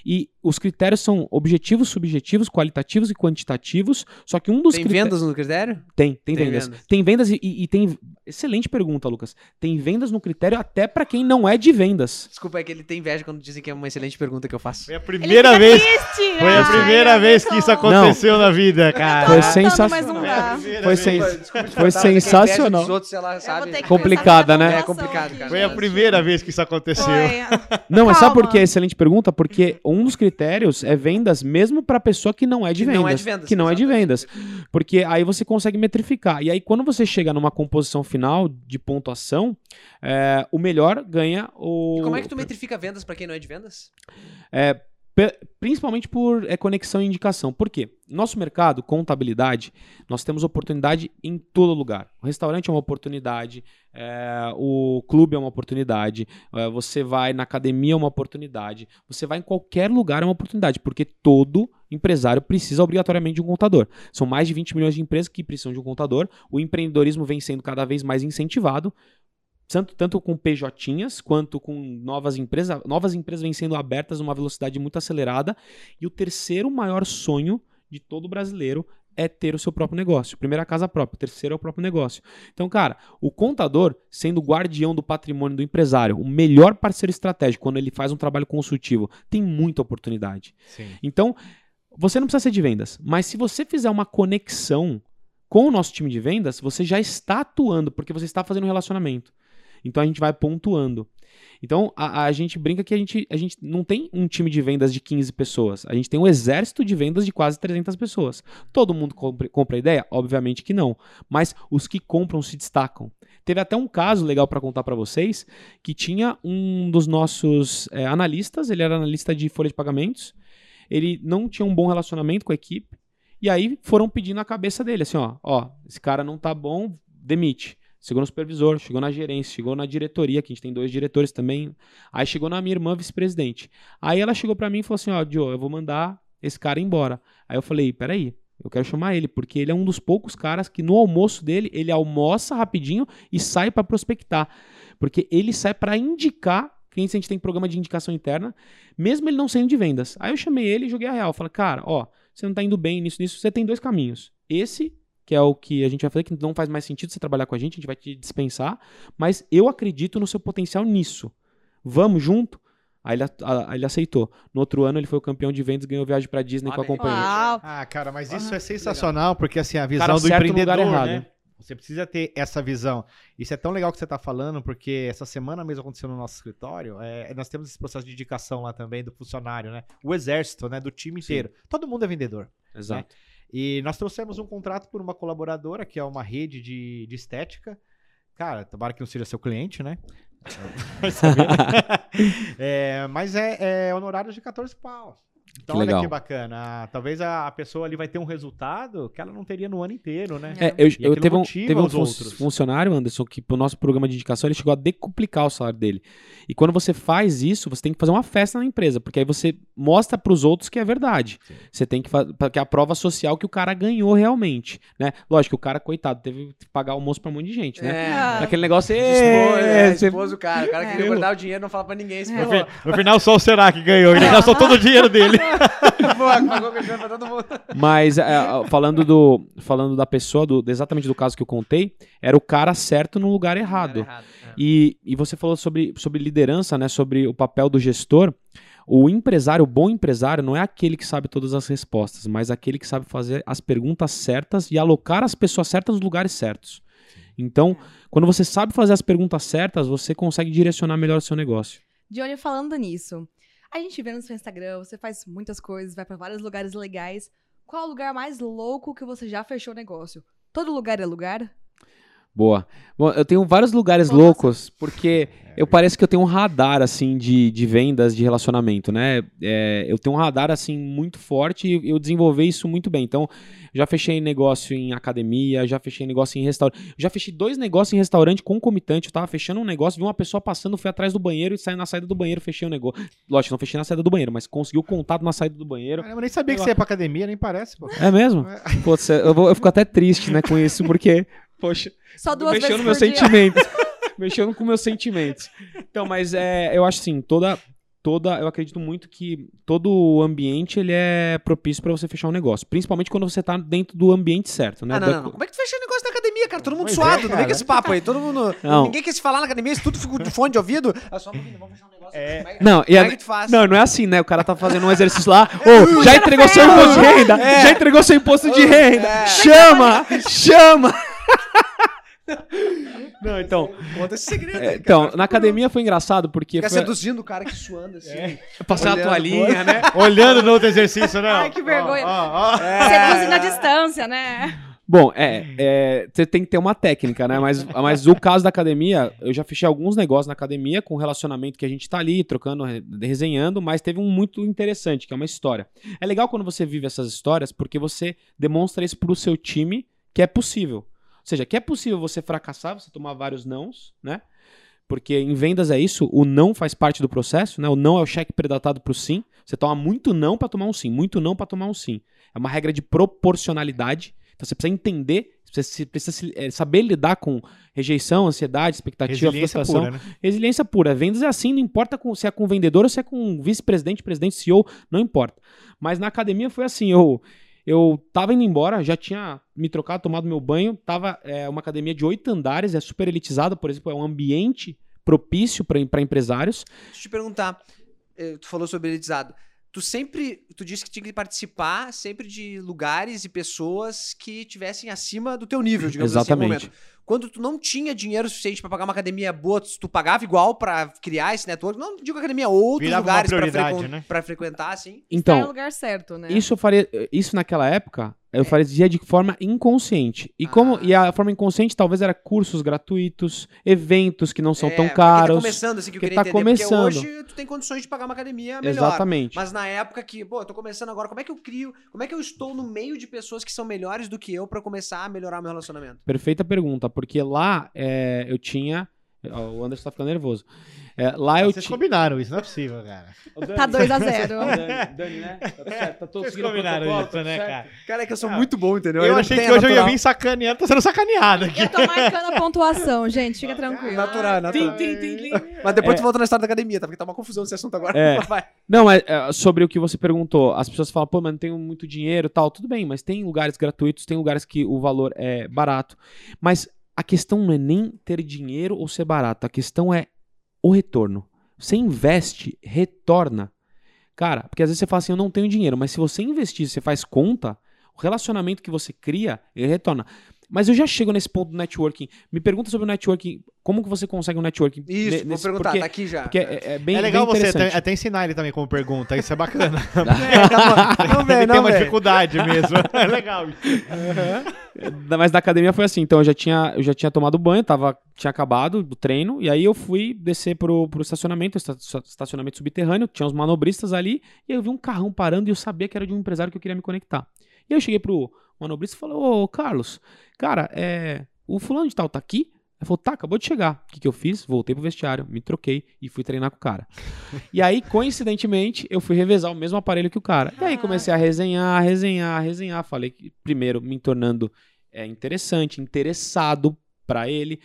E os critérios são objetivos, subjetivos, qualitativos e quantitativos. Só que um dos Tem vendas no critério? Tem, tem, tem vendas. vendas. Tem vendas e, e, tem. Excelente pergunta, Lucas. Tem vendas no critério até para quem não é de vendas. Desculpa, é que ele tem inveja quando dizem que é uma excelente pergunta que eu faço. Foi a primeira vez. Triste, foi a primeira ai, vez que isso aconteceu não. na vida, cara. Foi sensacional. Foi, sen... foi sensacional. Outros, Complicada, né? É complicado, cara. Foi a primeira vez que isso aconteceu. Não, é só porque é excelente pergunta, porque um dos critérios é vendas mesmo para pessoa que não é de que vendas. Não é de vendas. Que não exatamente. é de vendas. Porque aí você consegue metrificar. E aí, quando você chega numa composição final de pontuação, é, o melhor ganha o. E como é que tu metrifica vendas para quem não é de vendas? É, principalmente por é, conexão e indicação. Por quê? Nosso mercado, contabilidade, nós temos oportunidade em todo lugar. O restaurante é uma oportunidade, é, o clube é uma oportunidade, é, você vai na academia é uma oportunidade, você vai em qualquer lugar é uma oportunidade, porque todo empresário precisa obrigatoriamente de um contador. São mais de 20 milhões de empresas que precisam de um contador, o empreendedorismo vem sendo cada vez mais incentivado, tanto, tanto com PJs quanto com novas empresas. Novas empresas vêm sendo abertas numa velocidade muito acelerada. E o terceiro maior sonho de todo brasileiro é ter o seu próprio negócio. Primeiro a casa própria, o terceiro é o próprio negócio. Então, cara, o contador, sendo o guardião do patrimônio do empresário, o melhor parceiro estratégico quando ele faz um trabalho consultivo, tem muita oportunidade. Sim. Então, você não precisa ser de vendas, mas se você fizer uma conexão com o nosso time de vendas, você já está atuando, porque você está fazendo um relacionamento. Então a gente vai pontuando. Então a, a, gente brinca que a gente, a gente não tem um time de vendas de 15 pessoas. A gente tem um exército de vendas de quase 300 pessoas. Todo mundo compra, compra a ideia? Obviamente que não. Mas os que compram se destacam. Teve até um caso legal para contar para vocês que tinha um dos nossos é, analistas, ele era analista de folha de pagamentos, ele não tinha um bom relacionamento com a equipe, e aí foram pedindo a cabeça dele, assim, ó, ó, esse cara não tá bom, demite. Chegou no supervisor, chegou na gerência, chegou na diretoria, que a gente tem dois diretores também. Aí chegou na minha irmã vice-presidente. Aí ela chegou para mim e falou assim: Ó, Joe, eu vou mandar esse cara embora. Aí eu falei: peraí, eu quero chamar ele, porque ele é um dos poucos caras que no almoço dele, ele almoça rapidinho e sai para prospectar. Porque ele sai para indicar clientes a gente tem programa de indicação interna, mesmo ele não sendo de vendas. Aí eu chamei ele e joguei a real. Falei, cara, ó, você não tá indo bem nisso, nisso, você tem dois caminhos. Esse, que é o que a gente vai fazer, que não faz mais sentido você trabalhar com a gente, a gente vai te dispensar, mas eu acredito no seu potencial nisso. Vamos junto? Aí ele, a- ele aceitou. No outro ano ele foi o campeão de vendas, ganhou viagem pra Disney com a companhia. Uau. Ah, cara, mas Ah, isso é que sensacional, porque assim, a visão Cara do empreendedor, errado. né? Você precisa ter essa visão. Isso é tão legal que você está falando, porque essa semana mesmo aconteceu no nosso escritório. é, nós temos esse processo de indicação lá também do funcionário, né? O exército, né? Do time Sim. inteiro. Todo mundo é vendedor. Exato. E nós trouxemos um contrato por uma colaboradora, que é uma rede de, de estética. Cara, tomara que não seja seu cliente, né? É, mas é, é honorário de 14 pau. Então, Que olha legal. que bacana. Ah, Talvez a, pessoa ali vai ter um resultado que ela não teria no ano inteiro, né? É, eu, eu teve um, teve um os fun- outros. funcionário, Anderson, que pro nosso programa de indicação ele chegou a decuplicar o salário dele. E quando você faz isso, você tem que fazer uma festa na empresa, porque aí você mostra pros outros que é verdade. Você tem que fazer, que é a prova social que o cara ganhou realmente, né? Lógico que o cara, coitado, teve que pagar almoço pra um monte de gente, né? É. Aquele negócio, Expôs, é, é, expôs o cara. O cara É. queria guardar o dinheiro, não fala pra ninguém. Se É. No, fi- no final, só o Será que ganhou. Ele gastou todo o dinheiro dele. Mas é, falando do falando da pessoa, do, exatamente do caso que eu contei, era o cara certo no lugar errado. Errado, é. E, e você falou sobre, sobre liderança, né? Sobre o papel do gestor. O empresário, o bom empresário, não é aquele que sabe todas as respostas, mas aquele que sabe fazer as perguntas certas e alocar as pessoas certas nos lugares certos. Então, quando você sabe fazer as perguntas certas, você consegue direcionar melhor o seu negócio. Johnny, falando nisso, a gente vê no seu Instagram, você faz muitas coisas, vai pra vários lugares legais. Qual o lugar mais louco que você já fechou negócio? Todo lugar é lugar? Boa. Bom, eu tenho vários lugares Nossa. loucos, porque eu pareço que eu tenho um radar, assim, de, de vendas, de relacionamento, né? É, eu tenho um radar, assim, muito forte e eu desenvolvi isso muito bem. Então, já fechei negócio em academia, já fechei negócio em restaurante. Já fechei dois negócios em restaurante concomitante. Eu tava fechando um negócio, vi uma pessoa passando, fui atrás do banheiro e saí na saída do banheiro, fechei o negócio. Lógico, não fechei na saída do banheiro, mas consegui o contato na saída do banheiro. Eu nem sabia que você ia pra academia, nem parece, pô. É mesmo? Pô, cê- eu, vou- eu fico até triste, né, com isso, porque, poxa, Só duas mexendo vezes meus por dia. sentimentos. mexendo com meus sentimentos. Então, mas é, eu acho assim, toda toda, eu acredito muito que todo o ambiente ele é propício pra você fechar um negócio, principalmente quando você tá dentro do ambiente certo, né? Ah, não, Da- não, não. Como é que tu fecha o negócio na academia, cara? Todo mundo Pois é, suado, não vem com esse papo aí. Todo mundo. Não. Ninguém quer se falar na academia, isso tudo fica de fone de ouvido. Ah, só um vamos fechar um negócio. É. Como é Não, e como a- é que tu faz? Não, não é assim, né? O cara tá fazendo um exercício lá, ô, já entregou seu imposto de renda, É. já entregou seu imposto de renda, É. chama, chama. Não, então, Conta esse segredo. é, aí, cara. então, na academia foi engraçado porque Fica foi, seduzindo o cara que suando assim. passei uma olhando, toalhinha, né? Olhando no outro exercício, né? Ai, que vergonha. Ó, ó, ó. Seduzir na distância, né? Bom, é, é, você tem que ter uma técnica, né? Mas, mas o caso da academia, eu já fechei alguns negócios na academia com relacionamento que a gente tá ali, trocando, re- resenhando, mas teve um muito interessante, que é uma história. É legal quando você vive essas histórias, porque você demonstra isso pro seu time que é possível. Ou seja, que é possível você fracassar, você tomar vários nãos, né? Porque em vendas é isso, o não faz parte do processo, né? O não é o cheque predatado pro sim. Você toma muito não pra tomar um sim, muito não pra tomar um sim. É uma regra de proporcionalidade. Então você precisa entender, você precisa é, saber lidar com rejeição, ansiedade, expectativa, Resiliência frustração. pura, né? Resiliência pura. Vendas é assim, não importa se é com vendedor ou se é com vice-presidente, presidente, CEO, não importa. Mas na academia foi assim, eu eu tava indo embora, já tinha me trocado, tomado meu banho, tava é, uma academia de oito andares, é super elitizada, por exemplo, é um ambiente propício para empresários. Deixa eu te perguntar. eh, Tu falou sobre elitizado. Tu sempre. Tu disse que tinha que participar sempre de lugares e pessoas que tivessem acima do teu nível, digamos assim, no Exatamente. momento. Quando tu não tinha dinheiro suficiente pra pagar uma academia boa, tu pagava igual pra criar esse network? Não digo academia, outros Virava lugares pra, prioridade, frequen- né? pra frequentar, assim. Tá Então, lugar certo, né? Isso eu faria, isso naquela época, eu fazia de forma inconsciente. E como Ah. e a forma inconsciente talvez era cursos gratuitos, eventos que não são É, tão Tá caros. começando, assim, que eu que queria tá entender. começando. Porque hoje tu tem condições de pagar uma academia melhor. Exatamente. Mas na época que, pô, eu tô começando agora, como é que eu crio, como é que eu estou no meio de pessoas que são melhores do que eu pra começar a melhorar meu relacionamento? Perfeita pergunta, porque lá é, eu tinha Ó, O Anderson tá ficando nervoso. É, lá eu Vocês tinha. combinaram isso, não é possível, cara. Tá 2 a 0 Dani, Dani, né? Tá tudo certo, tá todo Vocês combinaram isso, tá né, cara? Cara, é que eu sou Ah, muito bom, entendeu? Eu não achei que hoje eu ia natural. vir sacaneando, tô sendo sacaneado aqui. Eu tô marcando a pontuação, gente. Fica tranquilo. Natural, natural. Tim, tim, tim, tim. Mas depois É. tu volta na história da academia, tá? Porque tá uma confusão esse assunto agora. É. Não, mas é, sobre o que você perguntou, as pessoas falam, pô, mas não tenho muito dinheiro e tal. Tudo bem, mas tem lugares gratuitos, tem lugares que o valor é barato. Mas a questão não é nem ter dinheiro ou ser barato, a questão é o retorno. Você investe, retorna. Cara, porque às vezes você fala assim, eu não tenho dinheiro, mas se você investir, você faz conta, o relacionamento que você cria, ele retorna. Mas eu já chego nesse ponto do networking. Me pergunta sobre o networking, como que você consegue um networking? Isso, ne- vou nesse- perguntar, porque, tá aqui já. porque é, é bem, é legal bem você interessante. até, até ensinar ele também como pergunta, isso é bacana. não, ele velho, tem não, uma velho. dificuldade mesmo. É legal. Da- Mas da academia foi assim, então eu já tinha, eu já tinha tomado banho, tava, tinha acabado o treino, e aí eu fui descer pro, pro estacionamento, esta- estacionamento subterrâneo, tinha uns manobristas ali, e aí eu vi um carrão parando e eu sabia que era de um empresário que eu queria me conectar. E aí eu cheguei pro manobrista e falei, ô Carlos, cara, é, o fulano de tal tá aqui? Ele falou, tá, acabou de chegar. O que, que eu fiz? Voltei pro vestiário, me troquei e fui treinar com o cara. e aí, coincidentemente, eu fui revezar o mesmo aparelho que o cara. E aí comecei a resenhar, resenhar, resenhar. Falei que, primeiro, me tornando é, interessante, interessado pra ele.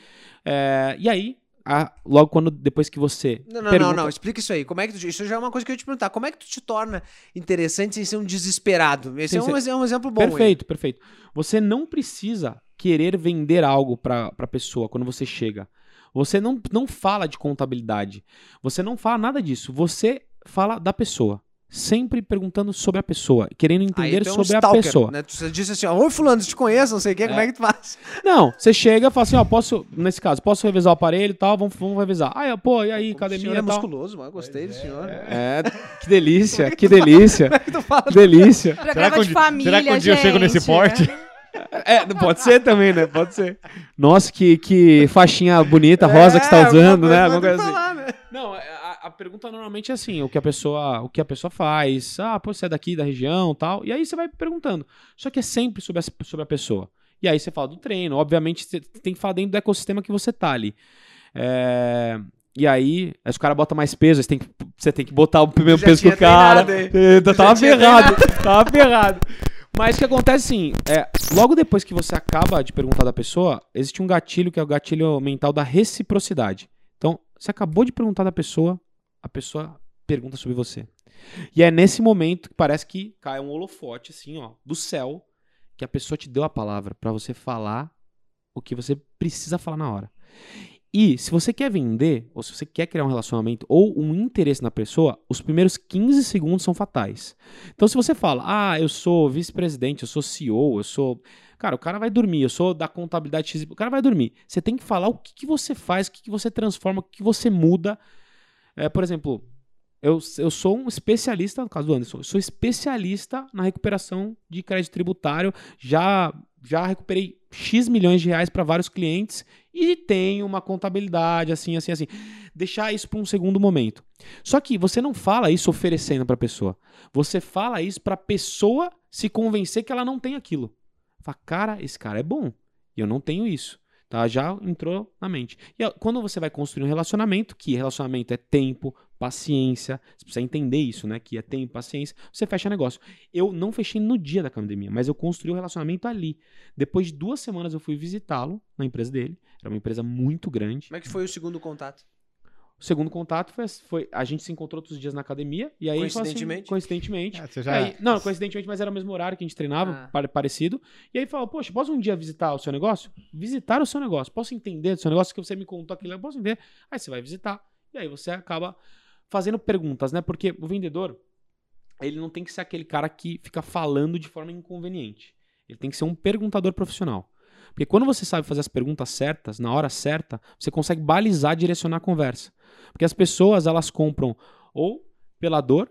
É, e aí, a- logo quando, depois que você. Não, não, pergunta- não, não. Explica isso aí. Como é que tu, isso já é uma coisa que eu ia te perguntar. Como é que tu te torna interessante sem ser um desesperado? Esse é um, é um exemplo bom. aí. Perfeito, perfeito. Você não precisa querer vender algo para a pessoa quando você chega. Você não, não fala de contabilidade. Você não fala nada disso. Você fala da pessoa. Sempre perguntando sobre a pessoa, querendo Aí entender tu é um sobre a stalker, pessoa. Né? Tu disse assim, ó, oi fulano, te conheço, não sei o quê, como é que tu faz? Não, você chega e fala assim, ó, posso, nesse caso, posso revisar o aparelho e tal, vamos, vamos revisar. Ah, pô, e aí, O academia senhor e é tal. musculoso, mano. Gostei do senhor. É, que delícia, que delícia, tu fala? que delícia. Programa que um de família, será que um dia eu chego nesse gente. porte? É, pode ser também, né? Pode ser. Nossa, que, que faixinha bonita, rosa que você tá É, usando, né? alguma coisa assim. falar, né? Não, a, a pergunta normalmente é assim, o que a pessoa, o que a pessoa faz. Ah, pô, você é daqui da região, tal. E aí você vai perguntando. Só que é sempre sobre a, sobre a pessoa. E aí você fala do treino, obviamente você tem que falar dentro do ecossistema que você tá ali. É, E aí, aí os caras botam mais peso, você tem que, você tem que botar o mesmo peso que o cara. treinado, hein? Tava ferrado, tava ferrado. Mas o que acontece assim, é, logo depois que você acaba de perguntar da pessoa, existe um gatilho que é o gatilho mental da reciprocidade. Então, você acabou de perguntar da pessoa, a pessoa pergunta sobre você. E é nesse momento que parece que cai um holofote, assim, ó, do céu, que a pessoa te deu a palavra pra você falar o que você precisa falar na hora. E se você quer vender, ou se você quer criar um relacionamento ou um interesse na pessoa, os primeiros 15 segundos são fatais. Então, se você fala, ah, eu sou vice-presidente, eu sou CEO, eu sou. Cara, o cara vai dormir, eu sou da contabilidade X, o cara vai dormir. Você tem que falar o que, que você faz, o que, que você transforma, o que, que você muda. É, por exemplo, eu, eu sou um especialista, no caso do Anderson, eu sou especialista na recuperação de crédito tributário. Já, já recuperei X milhões de reais para vários clientes e tenho uma contabilidade assim, assim, assim. Deixar isso para um segundo momento. Só que você não fala isso oferecendo para a pessoa. Você fala isso para a pessoa se convencer que ela não tem aquilo. Fala, cara, esse cara é bom e eu não tenho isso. Tá? Já entrou na mente. E quando você vai construir um relacionamento, que relacionamento é tempo, paciência, você precisa entender isso, né? Que é tempo, paciência, você fecha negócio. Eu não fechei no dia da pandemia, mas eu construí o relacionamento ali. Depois de duas semanas eu fui visitá-lo na empresa dele. Era uma empresa muito grande. Como é que foi o segundo contato? O segundo contato foi, foi a gente se encontrou outros dias na academia e aí falou assim, Coincidentemente? coincidentemente. É, você já... aí- não, coincidentemente, mas era o mesmo horário que a gente treinava, Ah. pare- parecido. E aí falou, poxa, posso um dia visitar o seu negócio? Visitar o seu negócio. Posso entender do seu negócio que você me contou aquilo? Eu posso entender. Aí você vai visitar. E aí você acaba fazendo perguntas, né? Porque o vendedor, ele não tem que ser aquele cara que fica falando de forma inconveniente. Ele tem que ser um perguntador profissional. Porque quando você sabe fazer as perguntas certas, na hora certa, você consegue balizar, direcionar a conversa. Porque as pessoas, elas compram ou pela dor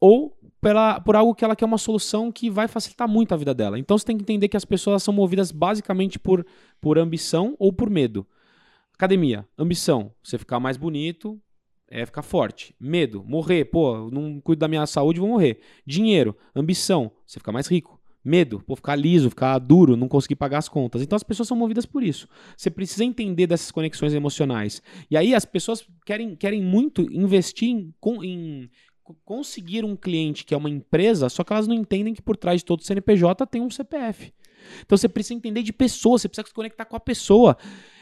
ou pela, por algo que ela quer uma solução que vai facilitar muito a vida dela. Então você tem que entender que as pessoas são movidas basicamente por, por ambição ou por medo. Academia, ambição, você ficar mais bonito, é ficar forte. Medo, morrer, pô, não cuido da minha saúde, vou morrer. Dinheiro, ambição, você ficar mais rico. Medo, pô, ficar liso, ficar duro, não conseguir pagar as contas. Então as pessoas são movidas por isso. Você precisa entender dessas conexões emocionais. E aí as pessoas querem, querem muito investir em, em co- conseguir um cliente que é uma empresa, só que elas não entendem que por trás de todo CNPJ tem um CPF. Então você precisa entender de pessoa, você precisa se conectar com a pessoa.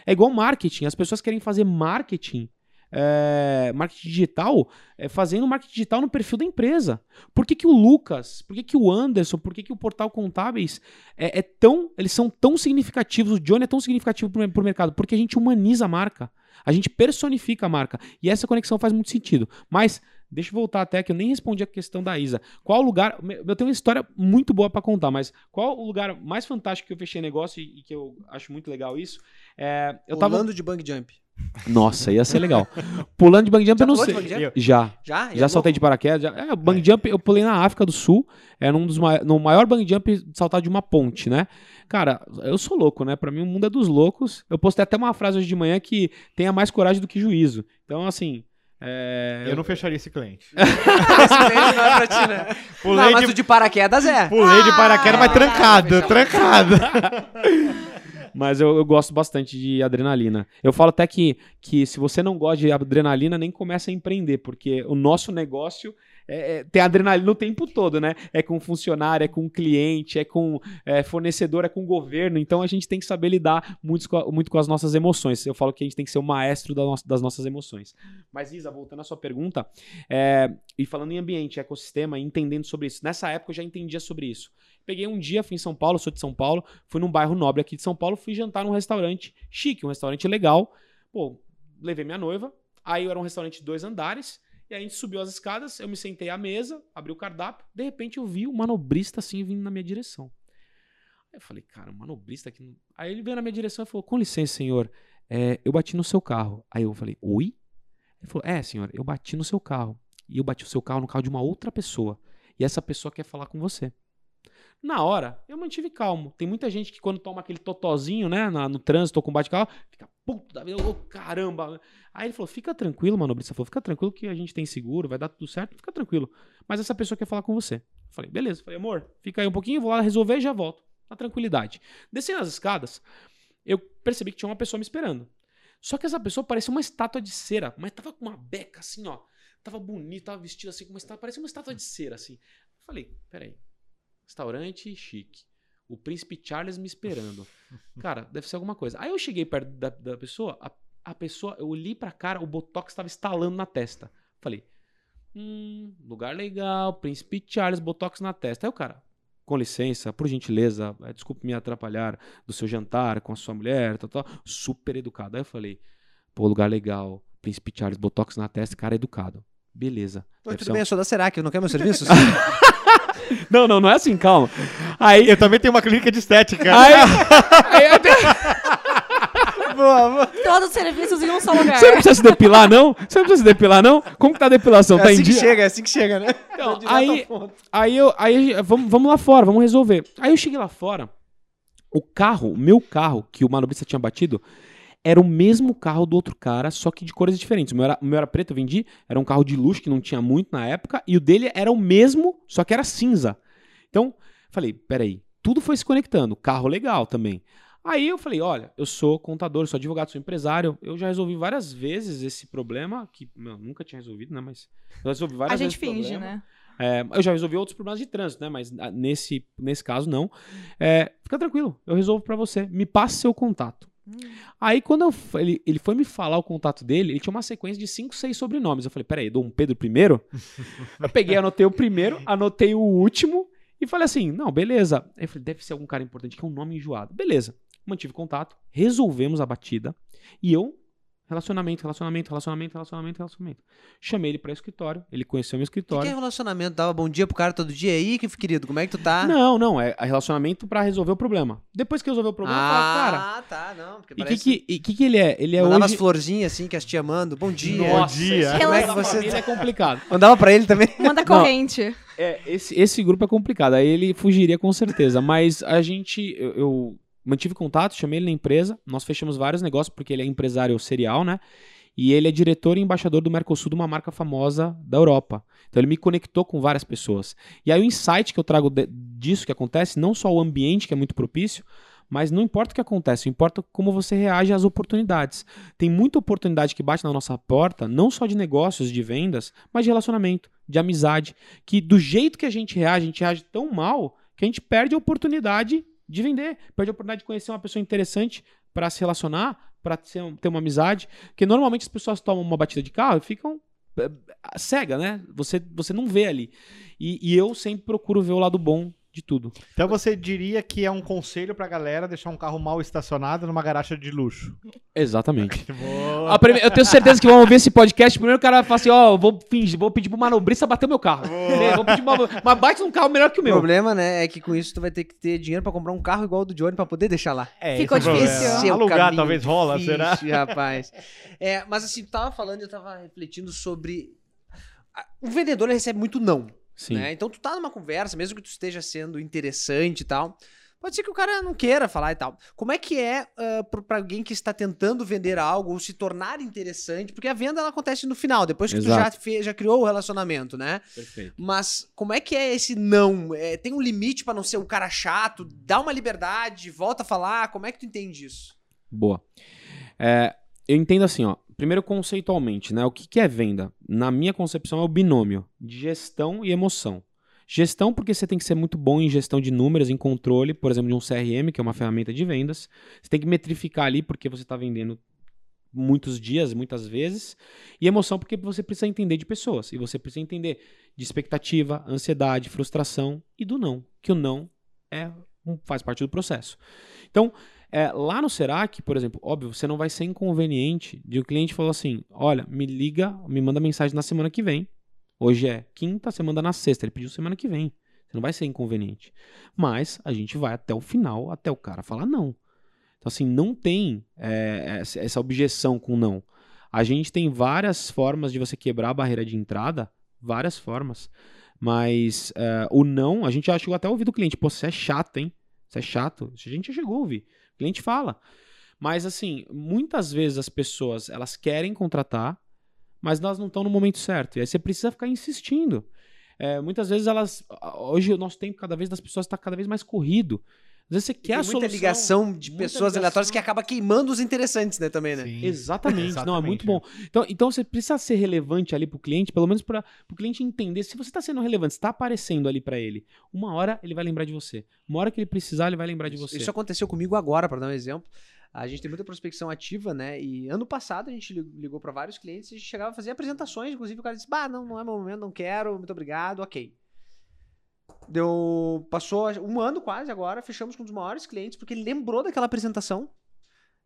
É igual marketing. As pessoas querem fazer marketing, é, marketing digital, é, fazendo marketing digital no perfil da empresa. Por que, que o Lucas, por que, que o Anderson, por que, que o Portal Contábeis é, é tão. Eles são tão significativos, o Johnny é tão significativo pro, pro mercado? Porque a gente humaniza a marca. A gente personifica a marca. E essa conexão faz muito sentido. Mas. Deixa eu voltar até que eu nem respondi a questão da Isa. Qual o lugar. Eu tenho uma história muito boa pra contar, mas qual o lugar mais fantástico que eu fechei negócio e, que eu acho muito legal isso? É, eu tava. Pulando de bang jump. Nossa, ia ser legal. Pulando de bang jump, Já eu não sei. Já. Já? Já é saltei de paraquedas. Já... É, o bang jump eu pulei na África do Sul. Era um dos mai... no maior bang jump saltar de uma ponte, né? Cara, eu sou louco, né? Pra mim o mundo é dos loucos. Eu postei até uma frase hoje de manhã que tenha mais coragem do que juízo. Então, assim. É... Eu não fecharia esse cliente. Esse cliente não é pra ti, né? Pulei não, mas de- o de paraquedas é. Pulei de paraquedas, mas Ah, trancado, fechou. trancado. Mas eu, eu gosto bastante de adrenalina. Eu falo até que, que se você não gosta de adrenalina, nem começa a empreender, porque o nosso negócio é, é- tem adrenalina o tempo todo, né? É com funcionário, é com cliente, é com é, fornecedor, é com governo. Então a gente tem que saber lidar muito com, muito com as nossas emoções. Eu falo que a gente tem que ser o maestro da das nossas emoções. Mas, Isa, voltando à sua pergunta, é, e falando em ambiente, ecossistema, entendendo sobre isso. Nessa época eu já entendia sobre isso. Peguei um dia, fui em São Paulo, sou de São Paulo, fui num bairro nobre aqui de São Paulo, fui jantar num restaurante chique, um restaurante legal. Pô, levei minha noiva, aí era um restaurante de dois andares, e aí a gente subiu as escadas, eu me sentei à mesa, abri o cardápio, de repente eu vi um manobrista assim vindo na minha direção. Aí eu falei, cara, um manobrista aqui. Aí ele veio na minha direção e falou: Com licença, senhor, é, eu bati no seu carro. Aí eu falei: Oi? Ele falou: É, senhor, eu bati no seu carro. E eu bati o seu carro no carro de uma outra pessoa. E essa pessoa quer falar com você. Na hora, eu mantive calmo. Tem muita gente que quando toma aquele totozinho, né, na- no trânsito ou com bate-carro, fica puto da vida, ô caramba. Aí ele falou, fica tranquilo, mano, Brisa falou, fica tranquilo que a gente tem seguro, vai dar tudo certo, fica tranquilo. Mas essa pessoa quer falar com você. Eu falei, beleza. Eu falei, amor, fica aí um pouquinho, vou lá resolver e já volto. Na tranquilidade. Descendo as escadas, eu percebi que tinha uma pessoa me esperando. Só que essa pessoa parecia uma estátua de cera, mas tava com uma beca assim, ó. Tava bonita, tava vestida assim, com uma estátua, parecia uma estátua de cera, assim. Eu falei, peraí. Restaurante chique. O príncipe Charles me esperando. Cara, deve ser alguma coisa. Aí eu cheguei perto da, da pessoa, a, a pessoa, eu olhei pra cara, o botox estava estalando na testa. Falei, hum, lugar legal, príncipe Charles, botox na testa. Aí o cara, com licença, por gentileza, eh, desculpe me atrapalhar do seu jantar com a sua mulher, tal, tal. Super educado. Aí eu falei, pô, lugar legal, príncipe Charles, botox na testa, cara educado. Beleza. Oi, tudo bem, um- eu sou da Serac, não quer meus serviços? Não, não, não é assim, calma. Aí, Eu também tenho uma clínica de estética. aí, aí até- boa, boa. Todos os serviços em um só lugar. Você não precisa se depilar, não? Você não precisa se depilar, não? Como que tá a depilação? É tá assim em que dia? chega, é assim que chega, né? Então, aí, aí, eu, aí vamos, vamos lá fora, vamos resolver. Aí eu cheguei lá fora, o carro, o meu carro, que o manobrista tinha batido, era o mesmo carro do outro cara, só que de cores diferentes. O meu era, o meu era preto, eu vendi, era um carro de luxo que não tinha muito na época, e o dele era o mesmo, só que era cinza. Então, falei, peraí, tudo foi se conectando, carro legal também. Aí eu falei, olha, eu sou contador, sou advogado, sou empresário, eu já resolvi várias vezes esse problema, que meu, nunca tinha resolvido, né, mas eu resolvi várias A vezes gente esse finge, né? É, eu já resolvi outros problemas de trânsito, né? Mas ah, nesse, nesse caso, não. É, fica tranquilo, eu resolvo pra você. Me passe seu contato. Aí, quando eu ele, ele foi me falar o contato dele, ele tinha uma sequência de 5, 6 sobrenomes. Eu falei, peraí, Dom Pedro I? eu peguei, anotei o primeiro, anotei o último e falei assim: não, beleza. Aí eu falei, deve ser algum cara importante que é um nome enjoado. Beleza. Mantive contato, resolvemos a batida e eu. Relacionamento, relacionamento, relacionamento, relacionamento, relacionamento. Chamei ele pra escritório, ele conheceu meu O que, que escritório. é relacionamento? Dava bom dia pro cara todo dia aí, que querido, como é que tu tá? Não, não, é relacionamento pra resolver o problema. Depois que resolveu o problema, eu falo, cara, ah, tá, não. Porque e o que, parece... que, e que que ele é? Ele é Mandava hoje... as florzinhas assim, que as tia mandam. Bom dia. Nossa, dia. esse Como é que você- é complicado. Mandava pra ele também. Manda corrente. É, esse, esse grupo é complicado. Aí ele fugiria com certeza. Mas a gente. Eu, eu mantive contato, chamei ele na empresa. Nós fechamos vários negócios, porque ele é empresário serial, né? E ele é diretor e embaixador do Mercosul de uma marca famosa da Europa. Então ele me conectou com várias pessoas. E aí o insight que eu trago de- disso que acontece, não só o ambiente que é muito propício, mas não importa o que acontece, importa como você reage às oportunidades. Tem muita oportunidade que bate na nossa porta, não só de negócios, de vendas, mas de relacionamento, de amizade, que do jeito que a gente reage, a gente reage tão mal que a gente perde a oportunidade de vender, perde a oportunidade de conhecer uma pessoa interessante para se relacionar, para ter uma amizade, porque normalmente as pessoas tomam uma batida de carro e ficam eh, cega, né? Você, você não vê ali. E, e eu sempre procuro ver o lado bom de tudo. Então você diria que é um conselho pra galera deixar um carro mal estacionado numa garagem de luxo. Exatamente. Boa. A prime- Eu tenho certeza que vão ouvir esse podcast. Primeiro o cara vai falar assim: ó, vou fingir, vou pedir pro manobrista bater o meu carro. Né? Vou pedir uma, uma bate num carro melhor que o O meu. problema, né, é que com isso tu vai ter que ter dinheiro pra comprar um carro igual ao do Johnny pra poder deixar lá. É, Ficou é o difícil. Esse é o Alugar talvez rola, será? difícil, rapaz. É, mas assim, tu tava falando, eu tava refletindo sobre. O vendedor ele recebe muito não. Sim. né? Então tu tá numa conversa, mesmo que tu esteja sendo interessante e tal. Pode ser que o cara não queira falar e tal. Como é que é pra pra alguém que está tentando vender algo ou se tornar interessante? Porque a venda ela acontece no final, depois que tu já, Exato. fez, já criou o relacionamento, né? Perfeito. Mas como é que é esse não? É, tem um limite pra não ser um cara chato? Dá uma liberdade, volta a falar. Como é que tu entende isso? Boa. É, eu entendo assim, ó. Primeiro, conceitualmente, né? O que, que é venda? Na minha concepção, é o binômio de gestão e emoção. Gestão, porque você tem que ser muito bom em gestão de números, em controle, por exemplo, de um CRM, que é uma ferramenta de vendas. Você tem que metrificar ali, porque você está vendendo muitos dias, muitas vezes. E emoção, porque você precisa entender de pessoas. E você precisa entender de expectativa, ansiedade, frustração e do não. Que o não é, faz parte do processo. Então, é, lá no Serac, por exemplo, óbvio, você não vai ser inconveniente de o cliente falar assim: olha, me liga, me manda mensagem na semana que vem. Hoje é quinta, você manda na sexta. Ele pediu semana que vem. Você não vai ser inconveniente. Mas a gente vai até o final, até o cara falar não. Então, assim, não tem é, essa objeção com não. A gente tem várias formas de você quebrar a barreira de entrada, várias formas. Mas é, o não, a gente já chegou até a ouvir do cliente: pô, você é chato, hein? Você é chato. A gente já chegou a ouvir. O cliente fala. Mas, assim, muitas vezes as pessoas elas querem contratar, mas elas não estão no momento certo. E aí você precisa ficar insistindo. É, muitas vezes elas. Hoje o nosso tempo, cada vez das pessoas está cada vez mais corrido. Às vezes você quer tem a muita solução. ligação de muita pessoas ligação. aleatórias que acaba queimando os interessantes, né, também, né? Sim. Exatamente. Não, é muito bom. Então, então você precisa ser relevante ali pro cliente, pelo menos para o cliente entender. Se você está sendo relevante, está aparecendo ali para ele, uma hora ele vai lembrar de você. Uma hora que ele precisar, ele vai lembrar de você. Isso aconteceu comigo agora, para dar um exemplo. A gente tem muita prospecção ativa, né? E ano passado a gente li- ligou para vários clientes e a gente chegava a fazer apresentações. Inclusive o cara disse: Bah, não, não é meu momento, não quero, muito obrigado, ok. Deu. Passou um ano quase agora, fechamos com um dos maiores clientes, porque ele lembrou daquela apresentação,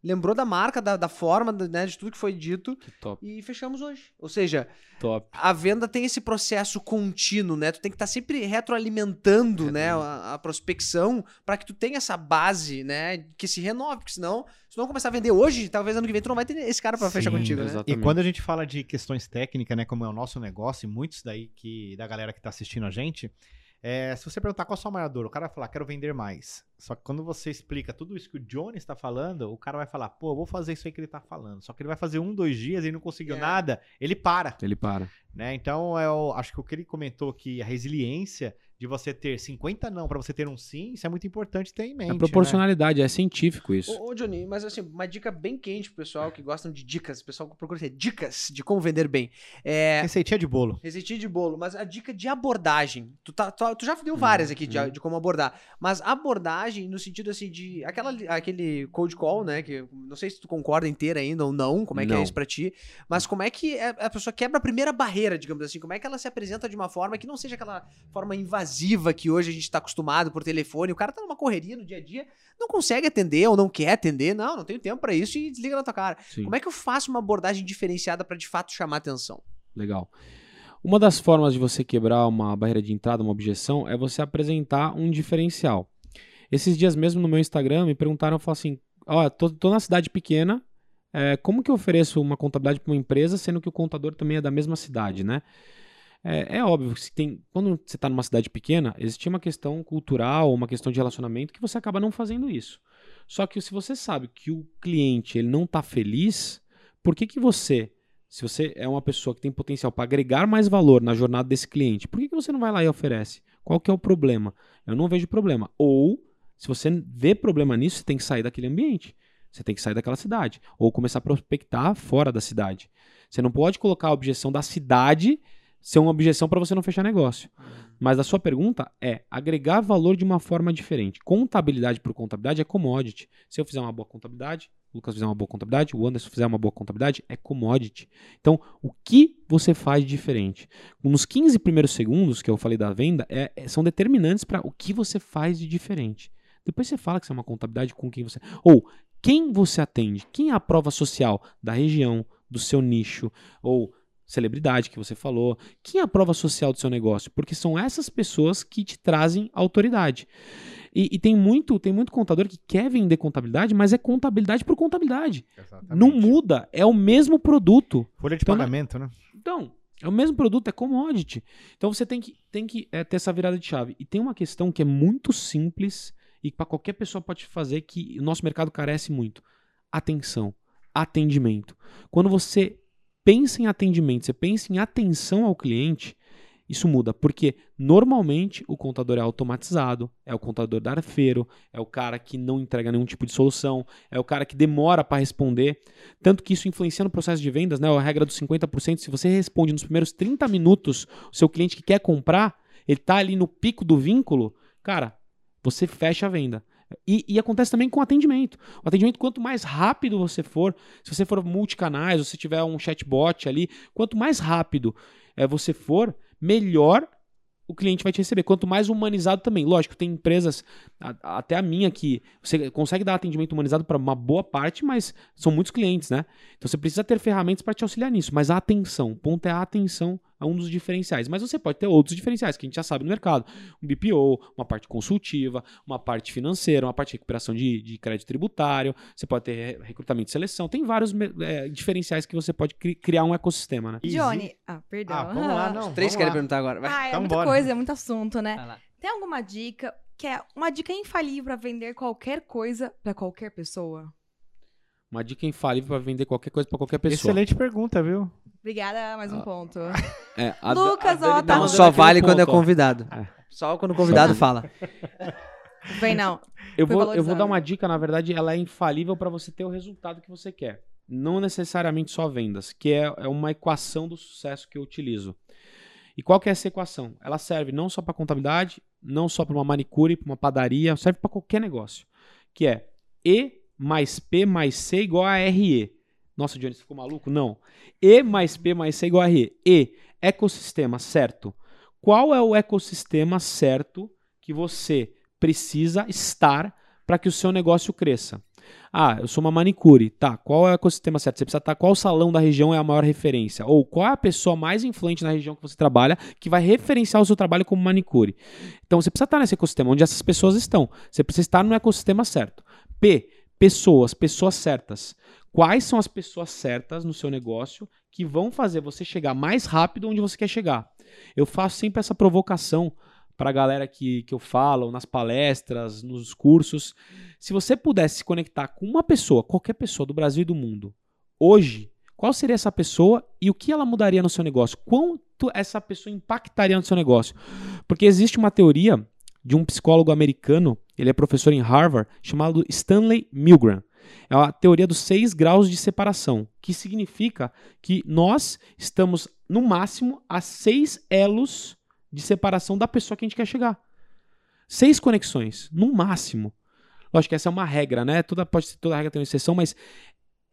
lembrou da marca, da, da forma, né, de tudo que foi dito, Que top, e fechamos hoje. Ou seja, top. a venda tem esse processo contínuo, né? Tu tem que estar sempre retroalimentando, né, a, a prospecção para que tu tenha essa base, né, que se renove, porque senão, se tu não começar a vender hoje, talvez ano que vem tu não vai ter esse cara para fechar contigo, né? E Exatamente. quando a gente fala de questões técnicas, né, como é o nosso negócio, e muitos daí que da galera que tá assistindo a gente, é, se você perguntar qual é a sua maior dor, o cara vai falar, quero vender mais. Só que quando você explica tudo isso que o Johnny está falando, o cara vai falar, pô, eu vou fazer isso aí que ele tá falando. Só que ele vai fazer um, dois dias e não conseguiu É. nada, ele para. Ele para. né? Então, eu acho que o que ele comentou aqui, a resiliência de você ter 50 não para você ter um sim, isso é muito importante ter em mente. A né? proporcionalidade, é científico isso. Ô, ô, Johnny, mas assim, uma dica bem quente pro pessoal que gostam de dicas, o pessoal que procura ter dicas de como vender bem. É, Receitinha de bolo. Receitinha de bolo, mas a dica de abordagem. Tu, tá, tu, tu já deu várias aqui de, uhum. de como abordar. Mas abordagem no sentido assim de. Aquela, aquele cold call, né? Que não sei se tu concorda inteira ainda ou não, como é que é isso pra ti. Mas como é que a a pessoa quebra a primeira barreira, digamos assim? Como é que ela se apresenta de uma forma que não seja aquela forma invasiva que hoje a gente tá acostumado por telefone? O cara tá numa correria no dia a dia, não consegue atender ou não quer atender. Não, não tenho tempo pra isso e desliga na tua cara. Sim. Como é que eu faço uma abordagem diferenciada pra de fato chamar atenção? Legal. Uma das formas de você quebrar uma barreira de entrada, uma objeção, é você apresentar um diferencial. Esses dias mesmo no meu Instagram me perguntaram, falaram assim, ó, tô, tô na cidade pequena, é, como que eu ofereço uma contabilidade para uma empresa, sendo que o contador também é da mesma cidade, né? É, é óbvio que tem, quando você está numa cidade pequena, existe uma questão cultural, uma questão de relacionamento que você acaba não fazendo isso. Só que se você sabe que o cliente ele não está feliz, por que, que você se você é uma pessoa que tem potencial para agregar mais valor na jornada desse cliente, por que, que você não vai lá e oferece? Qual que é o problema? Eu não vejo problema. Ou, se você vê problema nisso, você tem que sair daquele ambiente. Você tem que sair daquela cidade. Ou começar a prospectar fora da cidade. Você não pode colocar a objeção da cidade ser uma objeção para você não fechar negócio. Mas a sua pergunta é agregar valor de uma forma diferente. Contabilidade por contabilidade é commodity. Se eu fizer uma boa contabilidade, o Lucas fizer uma boa contabilidade, o Anderson fizer uma boa contabilidade, é commodity. Então, o que você faz de diferente? Nos 15 primeiros segundos que eu falei da venda, é, é, são determinantes para o que você faz de diferente. Depois você fala que você é uma contabilidade com quem você. Ou quem você atende, quem é a prova social da região, do seu nicho, ou celebridade que você falou, quem é a prova social do seu negócio? Porque são essas pessoas que te trazem autoridade. E, e, tem muito tem muito contador que quer vender contabilidade, mas é contabilidade por contabilidade. Exatamente. Não muda, é o mesmo produto. Folha de então, pagamento, né? Então, é o mesmo produto, é commodity. Então você tem que, tem que é, ter essa virada de chave. E tem uma questão que é muito simples e para qualquer pessoa pode fazer que o nosso mercado carece muito. Atenção, atendimento. Quando você pensa em atendimento, você pensa em atenção ao cliente, isso muda, porque normalmente o contador é automatizado, é o contador da arfeiro, é o cara que não entrega nenhum tipo de solução, é o cara que demora para responder. Tanto que isso influencia no processo de vendas, né? A regra dos 50%, se você responde nos primeiros 30 minutos, o seu cliente que quer comprar, ele está ali no pico do vínculo, cara, você fecha a venda. E, e, acontece também com atendimento. O atendimento, quanto mais rápido você for, se você for multicanais, ou se tiver um chatbot ali, quanto mais rápido é, você for, melhor o cliente vai te receber. Quanto mais humanizado também. Lógico, tem empresas, até a minha, que você consegue dar atendimento humanizado para uma boa parte, mas são muitos clientes, né? Então você precisa ter ferramentas para te auxiliar nisso. Mas a atenção, o ponto é a atenção a um dos diferenciais. Mas você pode ter outros diferenciais que a gente já sabe no mercado. Um BPO, uma parte consultiva, uma parte financeira, uma parte de recuperação de, de crédito tributário. Você pode ter recrutamento e seleção. Tem vários é, diferenciais que você pode cri criar um ecossistema, né? Johnny, ah, perdão. Ah, vamos lá, não. Os três querem perguntar agora. Vai. Ah, é então muita bora. coisa, é muito assunto, né? Tem alguma dica que é uma dica infalível para vender qualquer coisa para qualquer pessoa? Uma dica infalível para vender qualquer coisa para qualquer pessoa. Excelente pergunta, viu? Obrigada, mais um ah. ponto. É, a, Lucas, a, a ó, tá Não, só vale quando é convidado. É. Só quando o convidado fala. Vem não. Eu vou, eu vou dar uma dica, na verdade, ela é infalível para você ter o resultado que você quer. Não necessariamente só vendas, que é, é uma equação do sucesso que eu utilizo. E qual que é essa equação? Ela serve não só para contabilidade, não só para uma manicure, para uma padaria, serve para qualquer negócio. Que é E mais P mais C igual a RE. Nossa, Johnny, você ficou maluco? Não. E mais P mais C igual a RE. E, ecossistema, certo. Qual é o ecossistema certo que você precisa estar para que o seu negócio cresça? Ah, eu sou uma manicure. Tá, qual é o ecossistema certo? Você precisa estar qual salão da região é a maior referência? Ou qual é a pessoa mais influente na região que você trabalha que vai referenciar o seu trabalho como manicure? Então você precisa estar nesse ecossistema onde essas pessoas estão. Você precisa estar no ecossistema certo. P, pessoas, pessoas certas. Quais são as pessoas certas no seu negócio que vão fazer você chegar mais rápido onde você quer chegar? Eu faço sempre essa provocação para a galera que, que eu falo nas palestras, nos cursos. Se você pudesse se conectar com uma pessoa, qualquer pessoa do Brasil e do mundo, hoje, qual seria essa pessoa e o que ela mudaria no seu negócio? Quanto essa pessoa impactaria no seu negócio? Porque existe uma teoria de um psicólogo americano, ele é professor em Harvard, chamado Stanley Milgram. É a teoria dos seis graus de separação, que significa que nós estamos, no máximo, a seis elos de separação da pessoa que a gente quer chegar. Seis conexões, no máximo. Lógico que essa é uma regra, né? Toda, pode ser, toda regra tem uma exceção, mas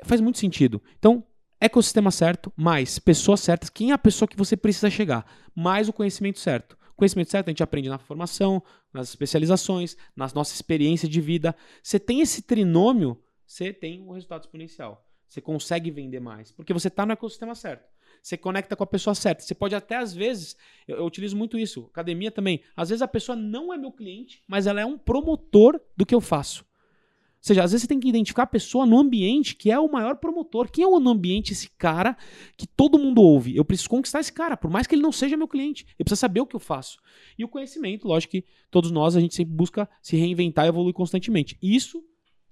faz muito sentido. Então, ecossistema certo, mais pessoas certas, quem é a pessoa que você precisa chegar, mais o conhecimento certo. Conhecimento certo a gente aprende na formação, nas especializações, nas nossas experiências de vida. Você tem esse trinômio, você tem um resultado exponencial. Você consegue vender mais, porque você está no ecossistema certo. Você conecta com a pessoa certa. Você pode até, às vezes, eu, eu, utilizo muito isso, academia também. Às vezes a pessoa não é meu cliente, mas ela é um promotor do que eu faço seja, às vezes você tem que identificar a pessoa no ambiente que é o maior promotor. Quem é o no ambiente esse cara que todo mundo ouve? Eu preciso conquistar esse cara, por mais que ele não seja meu cliente. Eu preciso saber o que eu faço. E o conhecimento, lógico que todos nós, a gente sempre busca se reinventar e evoluir constantemente. Isso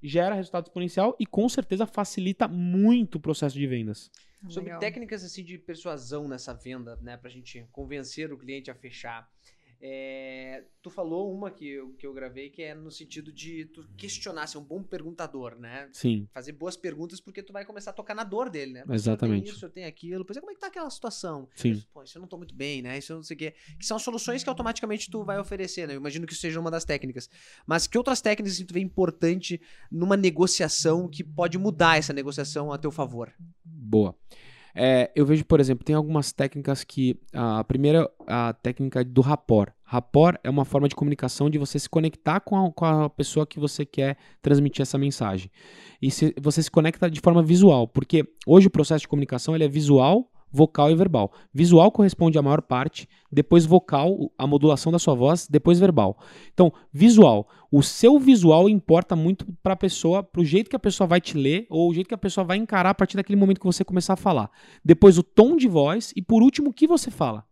gera resultado exponencial e com certeza facilita muito o processo de vendas. Sobre Legal. técnicas assim de persuasão nessa venda, né, pra gente convencer o cliente a fechar. É, tu falou uma que eu, que eu gravei que é no sentido de tu questionar, ser um bom perguntador, né? Sim, Fazer boas perguntas porque tu vai começar a tocar na dor dele, né? Pô, Exatamente. Eu tenho isso, eu tenho aquilo. Pois é, como é que tá aquela situação? sim. Isso, Pô, isso eu não tô muito bem, né? Isso eu não sei o quê. Que são soluções que automaticamente tu vai oferecer, né? Eu imagino que isso seja uma das técnicas. Mas que outras técnicas assim, tu vê importante numa negociação que pode mudar essa negociação a teu favor? Boa. É, eu vejo, por exemplo, tem algumas técnicas que. A primeira, a técnica do rapport. Rapport é uma forma de comunicação de você se conectar com a, com a pessoa que você quer transmitir essa mensagem. E se- você se conecta de forma visual, porque hoje o processo de comunicação ele é visual, vocal e verbal. Visual corresponde à maior parte, depois vocal, a modulação da sua voz, depois verbal. Então, visual. O seu visual importa muito para a pessoa, para o jeito que a pessoa vai te ler ou o jeito que a pessoa vai encarar a partir daquele momento que você começar a falar. Depois, o tom de voz e, por último, o que você fala.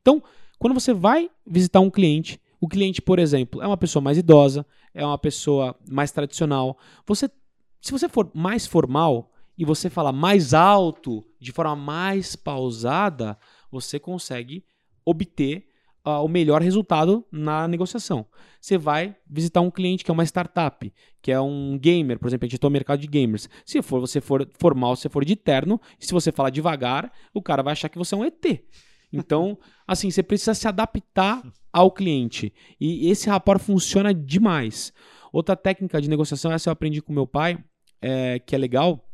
Então, quando você vai visitar um cliente, o cliente, por exemplo, é uma pessoa mais idosa, é uma pessoa mais tradicional. Você, se você for mais formal e você falar mais alto, de forma mais pausada, você consegue obter ah, o melhor resultado na negociação. Você vai visitar um cliente que é uma startup, que é um gamer, por exemplo, a gente está no mercado de gamers. Se for você for formal, se for de terno, se você falar devagar, o cara vai achar que você é um ET. Então, assim, você precisa se adaptar ao cliente. E esse rapport funciona demais. Outra técnica de negociação, essa eu aprendi com meu pai, é, que é legal,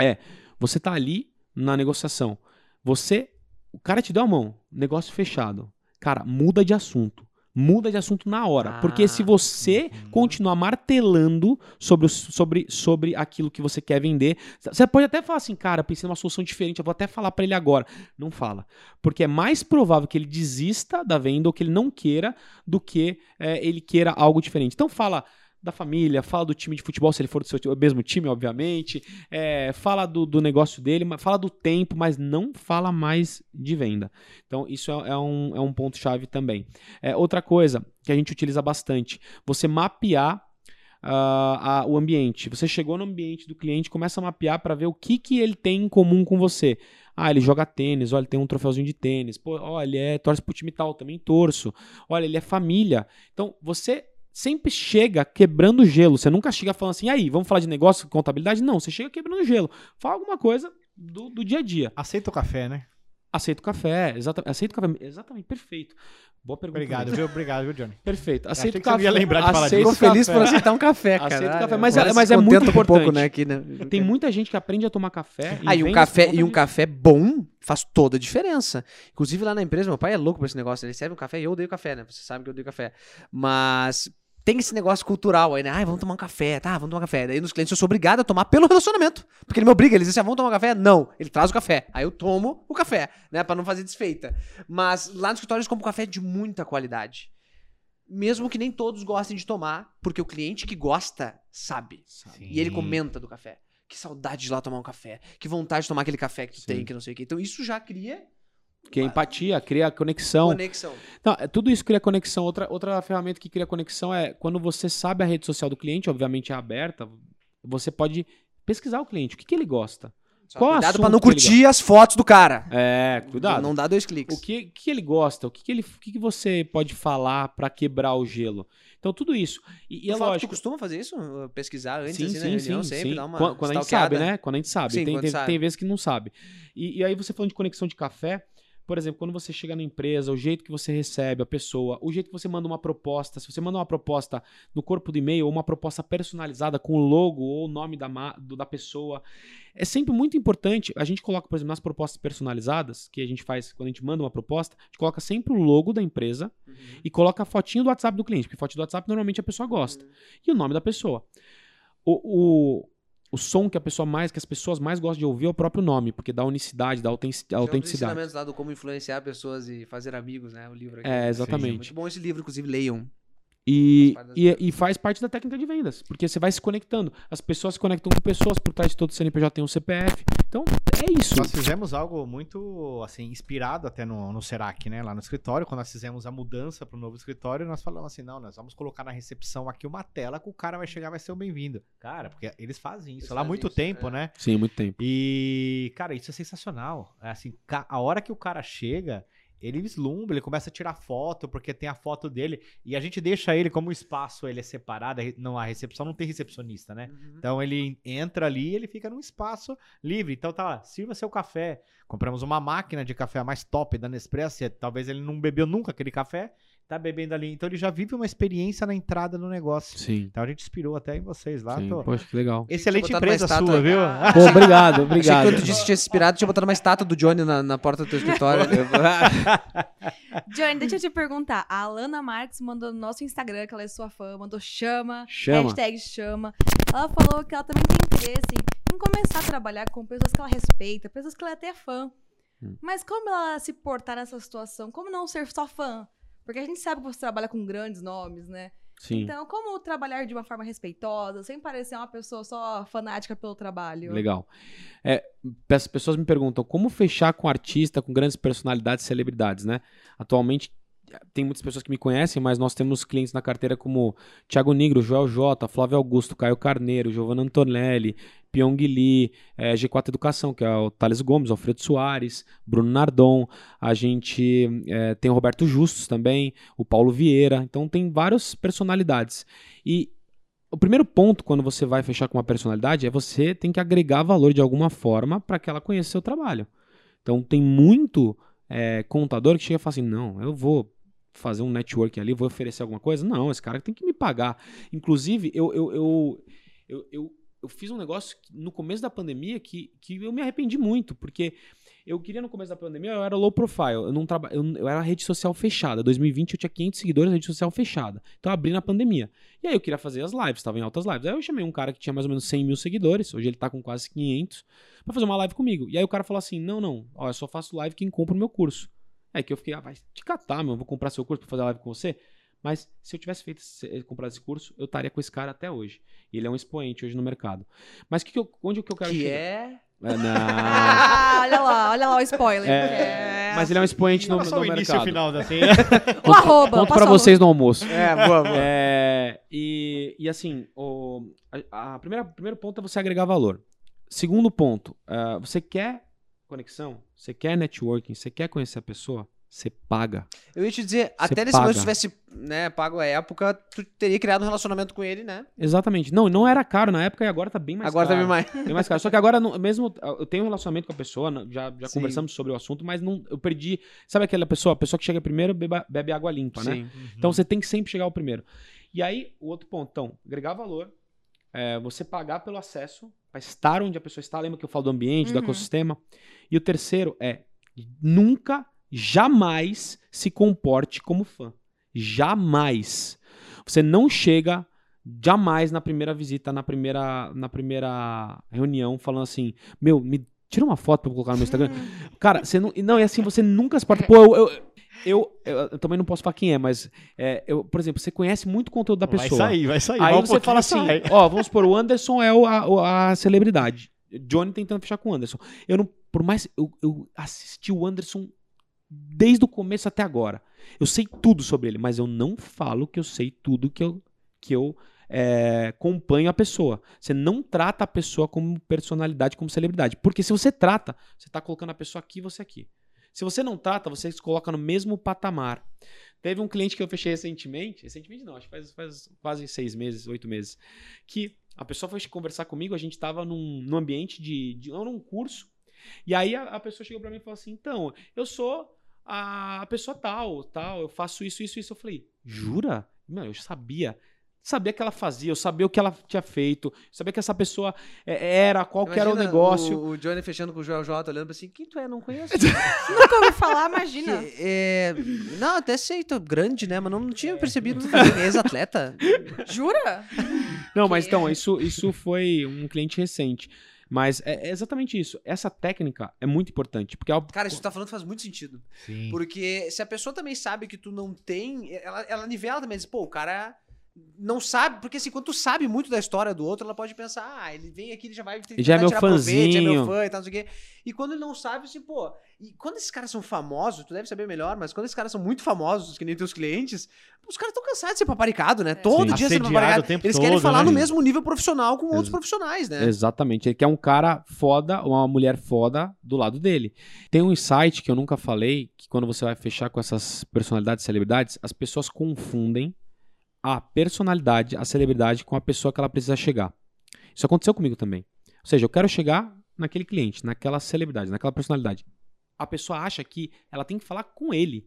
é você tá ali na negociação. Você, o cara te deu a mão, negócio fechado. Cara, muda de assunto. Muda de assunto na hora. porque se Ah, você uhum. continuar martelando sobre, o- sobre, sobre aquilo que você quer vender, você pode até falar assim, cara, pensei numa solução diferente, eu vou até falar pra ele agora. Não fala. Porque é mais provável que ele desista da venda ou que ele não queira do que é, ele queira algo diferente. Então fala da família, fala do time de futebol, se ele for do seu mesmo time, obviamente. é, fala do, do negócio dele, fala do tempo, mas não fala mais de venda. Então, isso é, é um, é um ponto-chave também. É, outra coisa que a gente utiliza bastante, você mapear ah, a- o ambiente. Você chegou no ambiente do cliente, começa a mapear para ver o que, que ele tem em comum com você. Ah, ele joga tênis, olha, ele tem um troféuzinho de tênis. Pô, olha, ele é, torce pro time tal, também torço. Olha, ele é família. Então, você sempre chega quebrando gelo. Você nunca chega falando assim, "E aí, vamos falar de negócio, contabilidade? Não, você chega quebrando gelo. Fala alguma coisa do, do dia a dia. Aceita o café, né? Aceita o café, exatamente. Aceita o café, exatamente, perfeito. Boa pergunta. Obrigado, mesmo. viu? Obrigado, viu, Johnny? Perfeito. Aceita o que você café. ia lembrar de falar disso. o Fico feliz café. por aceitar um café, Aceito cara. café, mas é- mas é muito importante. pouco, né, aqui, né? Tem muita gente que aprende a tomar café. Ah, e um café, e um conta café bom faz toda a diferença. Inclusive lá na empresa, meu pai é louco por esse negócio. Ele serve um café e eu odeio café, né? Você sabe que eu odeio café. Mas tem esse negócio cultural aí, né? Ai, vamos tomar um café, tá? Vamos tomar um café. Daí nos clientes eu sou obrigado a tomar pelo relacionamento. Porque ele me obriga, ele diz assim, ah, vamos tomar um café? Não. Ele traz o café. Aí eu tomo o café, né? Pra não fazer desfeita. Mas lá no escritório eles compram café de muita qualidade. Mesmo que nem todos gostem de tomar, porque o cliente que gosta sabe. E ele comenta do café. Que saudade de ir lá tomar um café. Que vontade de tomar aquele café que tu Sim. tem, que não sei o quê. Então isso já cria Que é empatia, cria conexão. conexão. Não, é- tudo isso cria conexão. Outra, outra ferramenta que cria conexão é quando você sabe a rede social do cliente, obviamente é aberta, você pode pesquisar o cliente, o que, que ele gosta. Só Qual cuidado pra não curtir as fotos do cara. É, cuidado. Não dá dois cliques. O que, que ele gosta, o que, que ele, o que, que você pode falar pra quebrar o gelo. Então, tudo isso. E, e é lógico. Tu costuma fazer isso? Pesquisar antes, Sim, assim, sim, reunião, sim, sempre sim. dar uma Quando, quando a gente sabe, né? Quando a gente sabe. Sim, tem, tem, sabe. tem vezes que não sabe. E, e aí você falando de conexão de café, por exemplo, quando você chega na empresa, o jeito que você recebe a pessoa, o jeito que você manda uma proposta, se você manda uma proposta no corpo do e-mail ou uma proposta personalizada com o logo ou o nome da, da pessoa, é sempre muito importante. A gente coloca, por exemplo, nas propostas personalizadas, que a gente faz quando a gente manda uma proposta, a gente coloca sempre o logo da empresa Uhum. e coloca a fotinho do WhatsApp do cliente, porque fotinho do WhatsApp normalmente a pessoa gosta. E o nome da pessoa. O, o, o som que a pessoa mais, que as pessoas mais gostam de ouvir é o próprio nome, porque dá unicidade, dá autentic- Tem um autenticidade. ensinamentos lá do como influenciar pessoas e fazer amigos, né? O livro aqui. É, Sim, exatamente. Muito bom esse livro, inclusive, leiam. E, Faz e, e faz parte da técnica de vendas, porque você vai se conectando. As pessoas se conectam com pessoas, por trás de todo CNPJ tem um CPF. Então, é isso. Nós fizemos algo muito, assim, inspirado até no, no Serac, né? Lá no escritório, quando nós fizemos a mudança para o novo escritório, nós falamos assim, não, nós vamos colocar na recepção aqui uma tela que o cara vai chegar e vai ser o bem-vindo. Cara, porque eles fazem isso Eles lá há fazem muito isso, tempo, é. né? Sim, muito tempo. E, cara, isso é sensacional. É assim, a hora que o cara chega, ele vislumbra, ele começa a tirar foto, porque tem a foto dele, e a gente deixa ele, como o espaço ele é separado, não, a recepção não tem recepcionista, né? Uhum. Então ele entra ali e ele fica num espaço livre. Então tá lá, sirva seu café. Compramos uma máquina de café mais top da Nespresso. e Talvez ele não bebeu nunca aquele café, tá bebendo ali. Então ele já vive uma experiência na entrada do negócio. Sim. Então a gente inspirou até em vocês lá. sim. tô- Poxa, que legal. Excelente empresa sua, viu? Ah. Pô, obrigado, Achei que obrigado. quando tu disse que tinha inspirado, tinha botado uma estátua do Johnny na, na porta do teu escritório. Johnny, deixa eu te perguntar. A Alana Marques mandou no nosso Instagram, que ela é sua fã, mandou chama, Chama. hashtag chama. Ela falou que ela também tem interesse em começar a trabalhar com pessoas que ela respeita, pessoas que ela é até fã. Hum. Mas como ela se portar nessa situação? Como não ser só fã? Porque a gente sabe que você trabalha com grandes nomes, né? Sim. Então, como trabalhar de uma forma respeitosa, sem parecer uma pessoa só fanática pelo trabalho? Legal. É, as pessoas me perguntam como fechar com artista, com grandes personalidades, celebridades, né? Atualmente tem muitas pessoas que me conhecem, mas nós temos clientes na carteira como Thiago Nigro, Joel J, Flávio Augusto, Caio Carneiro, Giovanna Antonelli, Pyong Lee, eh, G4 Educação, que é o Thales Gomes, Alfredo Soares, Bruno Nardon, a gente eh, tem o Roberto Justus também, o Paulo Vieira, então tem várias personalidades. E o primeiro ponto quando você vai fechar com uma personalidade é você tem que agregar valor de alguma forma para que ela conheça seu trabalho. Então tem muito eh, contador que chega e fala assim: não, eu vou fazer um network ali, vou oferecer alguma coisa. Não, esse cara tem que me pagar. Inclusive, eu, eu, eu, eu fiz um negócio no começo da pandemia que, que eu me arrependi muito, porque eu queria no começo da pandemia, eu era low profile, eu não traba, eu, eu era rede social fechada. 2020 eu tinha 500 seguidores, rede social fechada. Então eu abri na pandemia. E aí eu queria fazer as lives, estava em altas lives. Aí eu chamei um cara que tinha mais ou menos 100 mil seguidores, hoje ele tá com quase 500, pra fazer uma live comigo. E aí o cara falou assim: não, não, ó, eu só faço live quem compra o meu curso. Aí que eu fiquei, ah, vai te catar, meu, eu vou comprar seu curso pra fazer live com você. Mas se eu tivesse feito eh, comprado esse curso, eu estaria com esse cara até hoje. E ele é um expoente hoje no mercado. Mas que que eu- onde que eu quero que chegar? é. É, não. Ah, olha lá, olha lá o spoiler. É, mas ele é um expoente no, Não, no o início o mercado. final assim. O arroba, Conto pra vocês no almoço. É, boa, boa. É, e, e assim, o, a, a primeira, primeiro ponto é você agregar valor. Segundo ponto, ah, você quer conexão, você quer networking, você quer conhecer a pessoa, você paga. Eu ia te dizer, até nesse paga. momento, se tivesse né, pago a época, tu teria criado um relacionamento com ele, né? Exatamente. Não, não era caro na época e agora tá bem mais Agora caro. tá bem mais. Bem mais caro. Só que agora, não- mesmo eu tenho um relacionamento com a pessoa, já, já Sim. conversamos sobre o assunto, mas não, eu perdi. Sabe aquela pessoa? A pessoa que chega primeiro beba- bebe água limpa, né? Sim. Então você tem que sempre chegar ao primeiro. E aí, o outro ponto, então, agregar valor, é, você pagar pelo acesso, para estar onde a pessoa está, lembra que eu falo do ambiente, do Uhum. ecossistema. E o terceiro é, nunca, jamais se comporte como fã. Jamais. Você não chega jamais na primeira visita, na primeira, na primeira reunião, falando assim, meu, me tira uma foto pra eu colocar no meu Instagram. Cara, você não. Não, é assim, você nunca se porta. Pô, eu, eu, eu, eu- eu também não posso falar quem é, mas, é, eu, por exemplo, você conhece muito conteúdo da Vai pessoa. sair, vai sair. Aí Vai um você fala assim, ó, vamos supor, o Anderson é o- a, a celebridade. Johnny tentando fechar com o Anderson. Eu não, por mais, eu, eu assisti o Anderson desde o começo até agora. Eu sei tudo sobre ele, mas eu não falo que eu sei tudo que eu, que eu é, acompanho a pessoa. Você não trata a pessoa como personalidade, como celebridade. Porque se você trata, você está colocando a pessoa aqui e você aqui. Se você não trata, você se coloca no mesmo patamar. Teve um cliente que eu fechei recentemente, recentemente não, acho que faz, faz quase seis meses, oito meses, que a pessoa foi conversar comigo, a gente estava num, num ambiente de, de num curso, e aí a, a pessoa chegou para mim e falou assim, então, eu sou a pessoa tal, tal, eu faço isso, isso, isso. Eu falei, jura? Não, eu sabia. Sabia que ela fazia, eu sabia o que ela tinha feito, sabia que essa pessoa é, era, qual que era o negócio. O, o Johnny fechando com o Joel J, olhando pra assim, quem tu é? Não conheço. Nunca ouvi falar, imagina. Que, é, Não, até sei, tô grande, né? Mas não, não tinha percebido tu também, ex-atleta. Jura? Não, mas então, isso, isso foi um cliente recente. Mas é, é exatamente isso. Essa técnica é muito importante. Porque é o- Cara, isso que tu tá falando faz muito sentido. Sim. Porque se a pessoa também sabe que tu não tem, ela, ela nivela também, diz, pô, o cara não sabe, porque assim, quando tu sabe muito da história do outro, ela pode pensar, ah, ele vem aqui, ele já vai tentar já é meu tirar proveito, já é meu fãzinho. fã e tal, não sei o quê. E quando ele não sabe, assim, pô, e quando esses caras são famosos, tu deve saber melhor, mas quando esses caras são muito famosos, que nem teus clientes, os caras estão cansados de ser paparicado, né? Todo Sim. dia sendo Assediado paparicado. o tempo Eles querem todo, falar né, no gente? mesmo nível profissional com outros Ex- profissionais, né? Exatamente. Ele quer um cara foda, uma mulher foda do lado dele. Tem um insight que eu nunca falei, que quando você vai fechar com essas personalidades, celebridades, as pessoas confundem a personalidade, a celebridade com a pessoa que ela precisa chegar. Isso aconteceu comigo também. Ou seja, eu quero chegar naquele cliente, naquela celebridade, naquela personalidade. A pessoa acha que ela tem que falar com ele.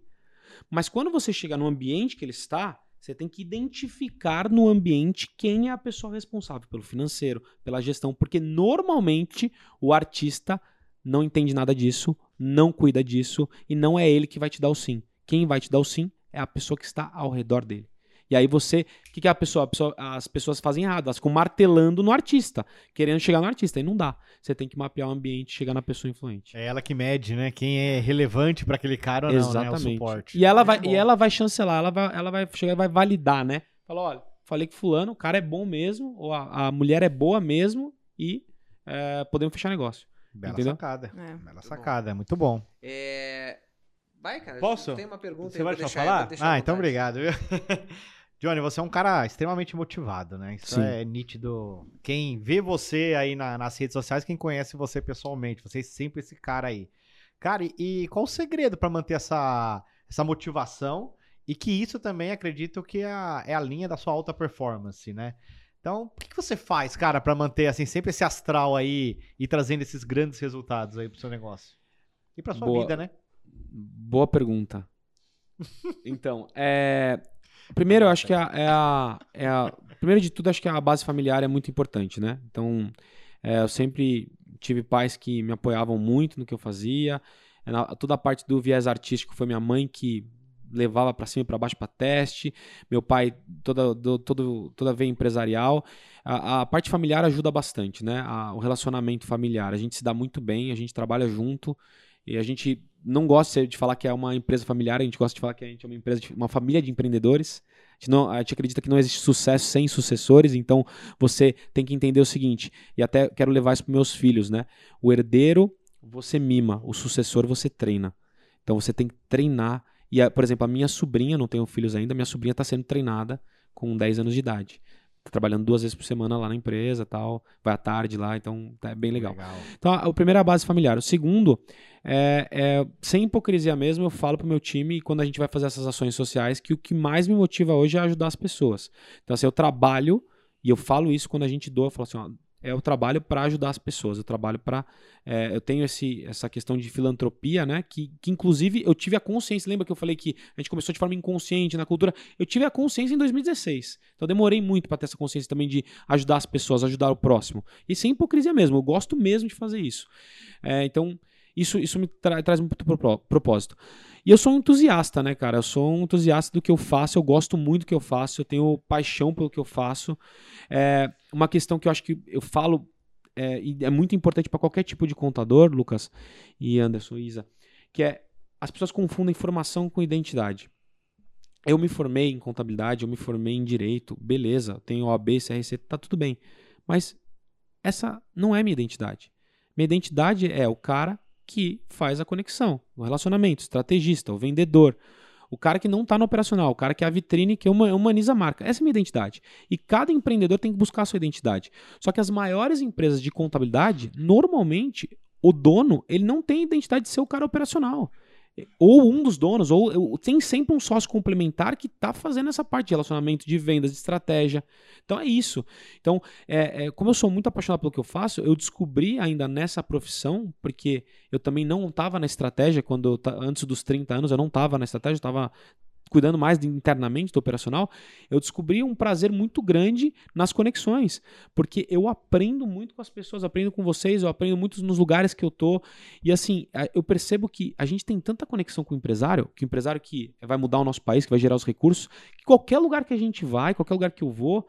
Mas quando você chega no ambiente que ele está, você tem que identificar no ambiente quem é a pessoa responsável pelo financeiro, pela gestão, porque normalmente o artista não entende nada disso, não cuida disso e não é ele que vai te dar o sim. Quem vai te dar o sim é a pessoa que está ao redor dele. E aí você, o que, que a pessoa, a pessoa- as pessoas fazem errado? Elas ficam martelando no artista, querendo chegar no artista, e não dá. Você tem que mapear o ambiente, e chegar na pessoa influente. É ela que mede, né? Quem é relevante pra aquele cara ou não, né? O Exatamente. suporte. E ela Muito vai, bom. e ela vai chancelar, ela vai, ela vai chegar e vai validar, né? Fala, olha, falei que fulano, o cara é bom mesmo, ou a, a mulher é boa mesmo, e é, podemos fechar negócio. Bela Entendeu? sacada. É. Bela sacada, muito bom. É... Vai, cara. Posso? Tem uma pergunta Você aí, vai deixar falar? Ah, então obrigado. Johnny, você é um cara extremamente motivado, né? Isso Sim. é nítido. Quem vê você aí na- nas redes sociais, quem conhece você pessoalmente, você é sempre esse cara aí. Cara, e, e qual o segredo pra manter essa, essa motivação? E que isso também acredito que é a, é a linha da sua alta performance, né? Então, o que, que você faz, cara, pra manter assim sempre esse astral aí e trazendo esses grandes resultados aí pro seu negócio? E pra sua Boa. vida, né? Boa pergunta. Então, é. Primeiro, eu acho que a, é a, é a- Primeiro de tudo, acho que a base familiar é muito importante, né? Então, é, eu sempre tive pais que me apoiavam muito no que eu fazia. É, na- toda a parte do viés artístico foi minha mãe que levava pra cima e pra baixo pra teste. Meu pai, toda, do- todo, toda veia empresarial. A, a parte familiar ajuda bastante, né? A- o relacionamento familiar. A gente se dá muito bem, a gente trabalha junto. E a gente não gosta de falar que é uma empresa familiar, a gente gosta de falar que a gente é uma empresa, de, uma família de empreendedores. A gente, não, a gente acredita que não existe sucesso sem sucessores, então você tem que entender o seguinte, e até quero levar isso para meus filhos, né? O herdeiro você mima, o sucessor você treina. Então você tem que treinar. E, por exemplo, a minha sobrinha, não tenho filhos ainda, minha sobrinha está sendo treinada com 10 anos de idade. Tá trabalhando duas vezes por semana lá na empresa tal, vai à tarde lá, então é bem legal. Então, a, a primeira é a base familiar. O segundo, é, é, sem hipocrisia mesmo, eu falo pro meu time, quando a gente vai fazer essas ações sociais, que o que mais me motiva hoje é ajudar as pessoas. Então, assim, eu trabalho, e eu falo isso quando a gente doa, eu falo assim, ó, é o trabalho para ajudar as pessoas, eu trabalho para eu tenho esse, essa questão de filantropia, né? Que, que inclusive eu tive a consciência. Lembra que eu falei que a gente começou de forma inconsciente na cultura? Eu tive a consciência em 2016. Então eu demorei muito para ter essa consciência também de ajudar as pessoas, ajudar o próximo. E sem hipocrisia mesmo, eu gosto mesmo de fazer isso. É, então, isso, isso me tra- traz muito propó- propósito. E eu sou um entusiasta, né, cara? Eu sou um entusiasta do que eu faço, eu gosto muito do que eu faço, eu tenho paixão pelo que eu faço. É uma questão que eu acho que eu falo é, é muito importante para qualquer tipo de contador, Lucas e Anderson, Isa, que é as pessoas confundem formação com identidade. Eu me formei em contabilidade, eu me formei em direito, beleza, tenho OAB, CRC, tá tudo bem. Mas essa não é minha identidade. Minha identidade é o cara que faz a conexão, o relacionamento, o estrategista, o vendedor, o cara que não está no operacional, o cara que é a vitrine que huma- humaniza a marca. Essa é a minha identidade. E cada empreendedor tem que buscar a sua identidade. Só que as maiores empresas de contabilidade, normalmente, o dono, ele não tem identidade de ser o cara operacional. Ou um dos donos, ou, tem sempre um sócio complementar que está fazendo essa parte de relacionamento, de vendas, de estratégia. Então é isso. Então, é, é, como eu sou muito apaixonado pelo que eu faço, eu descobri ainda nessa profissão, porque eu também não estava na estratégia, quando antes dos 30 anos, eu não estava na estratégia, eu estava cuidando mais internamente do operacional, eu descobri um prazer muito grande nas conexões, porque eu aprendo muito com as pessoas, aprendo com vocês, eu aprendo muito nos lugares que eu tô, e assim, eu percebo que a gente tem tanta conexão com o empresário, que o empresário que vai mudar o nosso país, que vai gerar os recursos, que qualquer lugar que a gente vai, qualquer lugar que eu vou,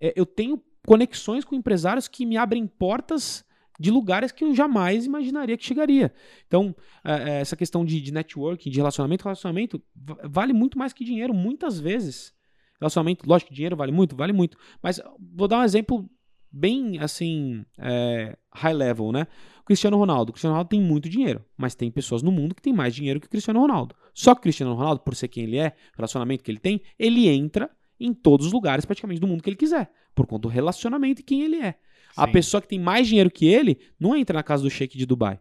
é, eu tenho conexões com empresários que me abrem portas de lugares que eu jamais imaginaria que chegaria. Então, é, é, essa questão de, de networking, de relacionamento, relacionamento va- vale muito mais que dinheiro, muitas vezes. Relacionamento, lógico dinheiro vale muito, vale muito. Mas vou dar um exemplo bem assim, é, high level, né? O Cristiano Ronaldo. O Cristiano Ronaldo tem muito dinheiro, mas tem pessoas no mundo que tem mais dinheiro que o Cristiano Ronaldo. Só que o Cristiano Ronaldo, por ser quem ele é, o relacionamento que ele tem, ele entra em todos os lugares praticamente do mundo que ele quiser, por conta do relacionamento e quem ele é. A pessoa que tem mais dinheiro que ele não entra na casa do Sheik de Dubai.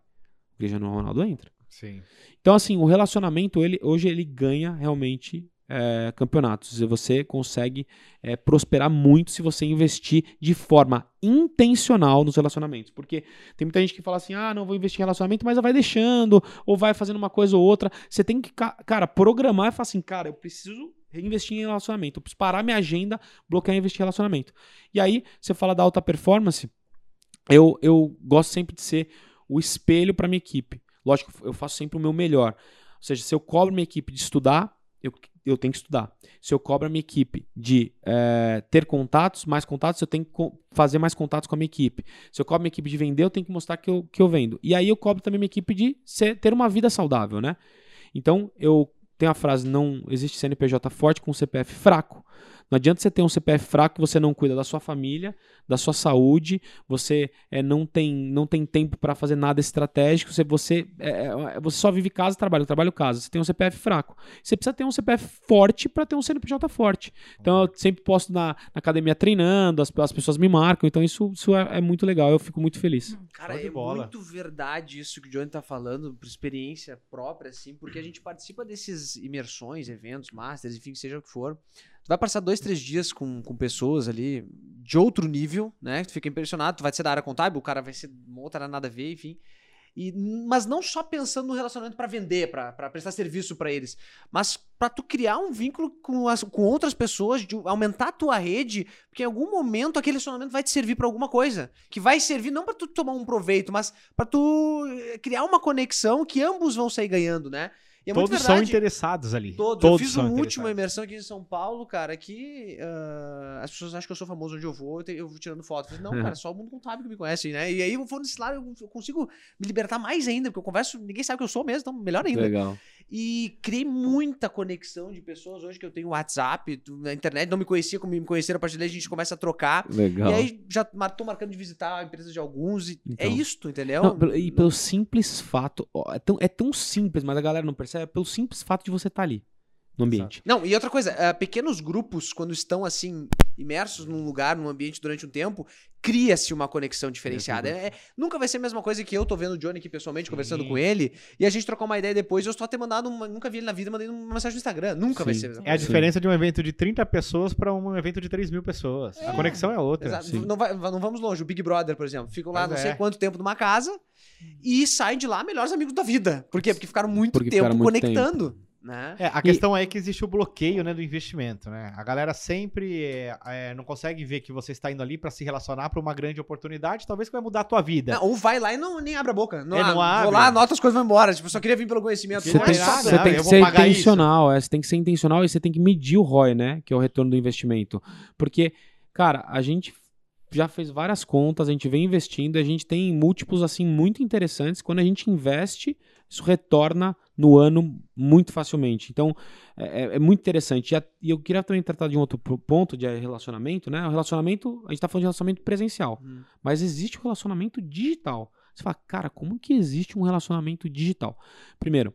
O Cristiano Ronaldo entra. Sim. Então, assim, o relacionamento, ele, hoje ele ganha realmente é, campeonatos. E você consegue é, prosperar muito se você investir de forma intencional nos relacionamentos. Porque tem muita gente que fala assim: ah, não vou investir em relacionamento, mas vai deixando, ou vai fazendo uma coisa ou outra. Você tem que, ca- cara, programar e falar assim: cara, eu preciso investir em relacionamento, eu preciso parar minha agenda, bloquear e investir em relacionamento. E aí, você fala da alta performance, eu, eu gosto sempre de ser o espelho para minha equipe. Lógico, eu faço sempre o meu melhor. Ou seja, se eu cobro minha equipe de estudar, eu, eu tenho que estudar. Se eu cobro a minha equipe de eh, ter contatos, mais contatos, eu tenho que fazer mais contatos com a minha equipe. Se eu cobro minha equipe de vender, eu tenho que mostrar que eu, que eu vendo. E aí eu cobro também minha equipe de ser- ter uma vida saudável, né? Então, eu tenho a frase, não existe CNPJ forte com CPF fraco. Não adianta você ter um CPF fraco que você não cuida da sua família, da sua saúde, você é, não, tem, não tem tempo para fazer nada estratégico, você, você, é, é, você só vive casa, trabalho, trabalho, casa. Você tem um CPF fraco. Você precisa ter um CPF forte para ter um CNPJ forte. Então eu sempre posto na, na academia treinando, as, as pessoas me marcam, então isso, isso é, é muito legal, eu fico muito feliz. Cara, Show de é bola. muito verdade isso que o Johnny tá falando, por experiência própria, assim, porque a gente participa desses imersões, eventos, masters, enfim, seja o que for. Tu vai passar dois, três dias com, com pessoas ali de outro nível, né? Tu fica impressionado, tu vai ser da área contábil, o cara vai ser outra nada a ver, enfim. E, mas não só pensando no relacionamento pra vender, pra prestar serviço pra eles, mas pra tu criar um vínculo com, as, com outras pessoas, de aumentar a tua rede, porque em algum momento aquele relacionamento vai te servir pra alguma coisa, que vai servir não pra tu tomar um proveito, mas pra tu eh, criar uma conexão que ambos vão sair ganhando, né? É Todos são interessados ali. Todos. Eu fiz uma última imersão aqui em São Paulo, cara, que ah, as pessoas acham que eu sou famoso onde eu vou, eu, te- eu vou tirando foto. Eu falei, não, cara, só o mundo contábil que me conhece, né? E aí eu vou nesse lado, eu eu consigo me libertar mais ainda, porque eu converso, ninguém sabe que eu sou mesmo, então melhor ainda. Legal. E criei muita conexão de pessoas hoje que eu tenho WhatsApp, na internet, não me conhecia, como me conheceram a partir daí, a gente começa a trocar. Legal. E aí já tô marcando de visitar a empresa de alguns, e é Então. isto, entendeu? Não, e pelo simples fato, ó, é tão, é tão simples, mas a galera não percebe, é pelo simples fato de você estar ali no ambiente. Não, e outra coisa, eh, pequenos grupos, quando estão assim, imersos num lugar, num ambiente durante um tempo, cria-se uma conexão diferenciada. É, é- nunca vai ser a mesma coisa que eu tô vendo o Johnny aqui pessoalmente, conversando Sim. com ele, e a gente trocar uma ideia depois, eu só ter mandado uma, nunca vi ele na vida, mandei uma mensagem no Instagram. Nunca vai Sim. ser a mesma É a coisa. diferença de um evento de 30 pessoas para um evento de 3 mil pessoas. A conexão é outra. Exato. Sim. Não, vai- não vamos longe. O Big Brother, por exemplo, ficam lá Pois não é. sei quanto tempo numa casa e saem de lá melhores amigos da vida. Por quê? Porque ficaram muito Porque tempo ficaram muito conectando. Né? É, a questão é que existe o bloqueio né, do investimento, né? A galera sempre é, é, não consegue ver que você está indo ali para se relacionar para uma grande oportunidade, talvez que vai mudar a tua vida. Não, ou vai lá e não, nem abre a boca. Não, É, ah, não vou abre. lá, anota as coisas e vai embora. Tipo, eu só queria vir pelo conhecimento. Você tem, é nada, você tem que vou ser intencional, é, você tem que ser intencional e você tem que medir o ROI, né? Que é o retorno do investimento. Porque, cara, a gente já fez várias contas, a gente vem investindo, a gente tem múltiplos assim muito interessantes. Quando a gente investe, isso retorna no ano muito facilmente. Então, é, é- é muito interessante. E, a- e eu queria também tratar de um outro ponto de relacionamento, né? O relacionamento, a gente tá falando de relacionamento presencial, Hum. mas existe o relacionamento digital. Você fala, cara, como que existe um relacionamento digital? Primeiro,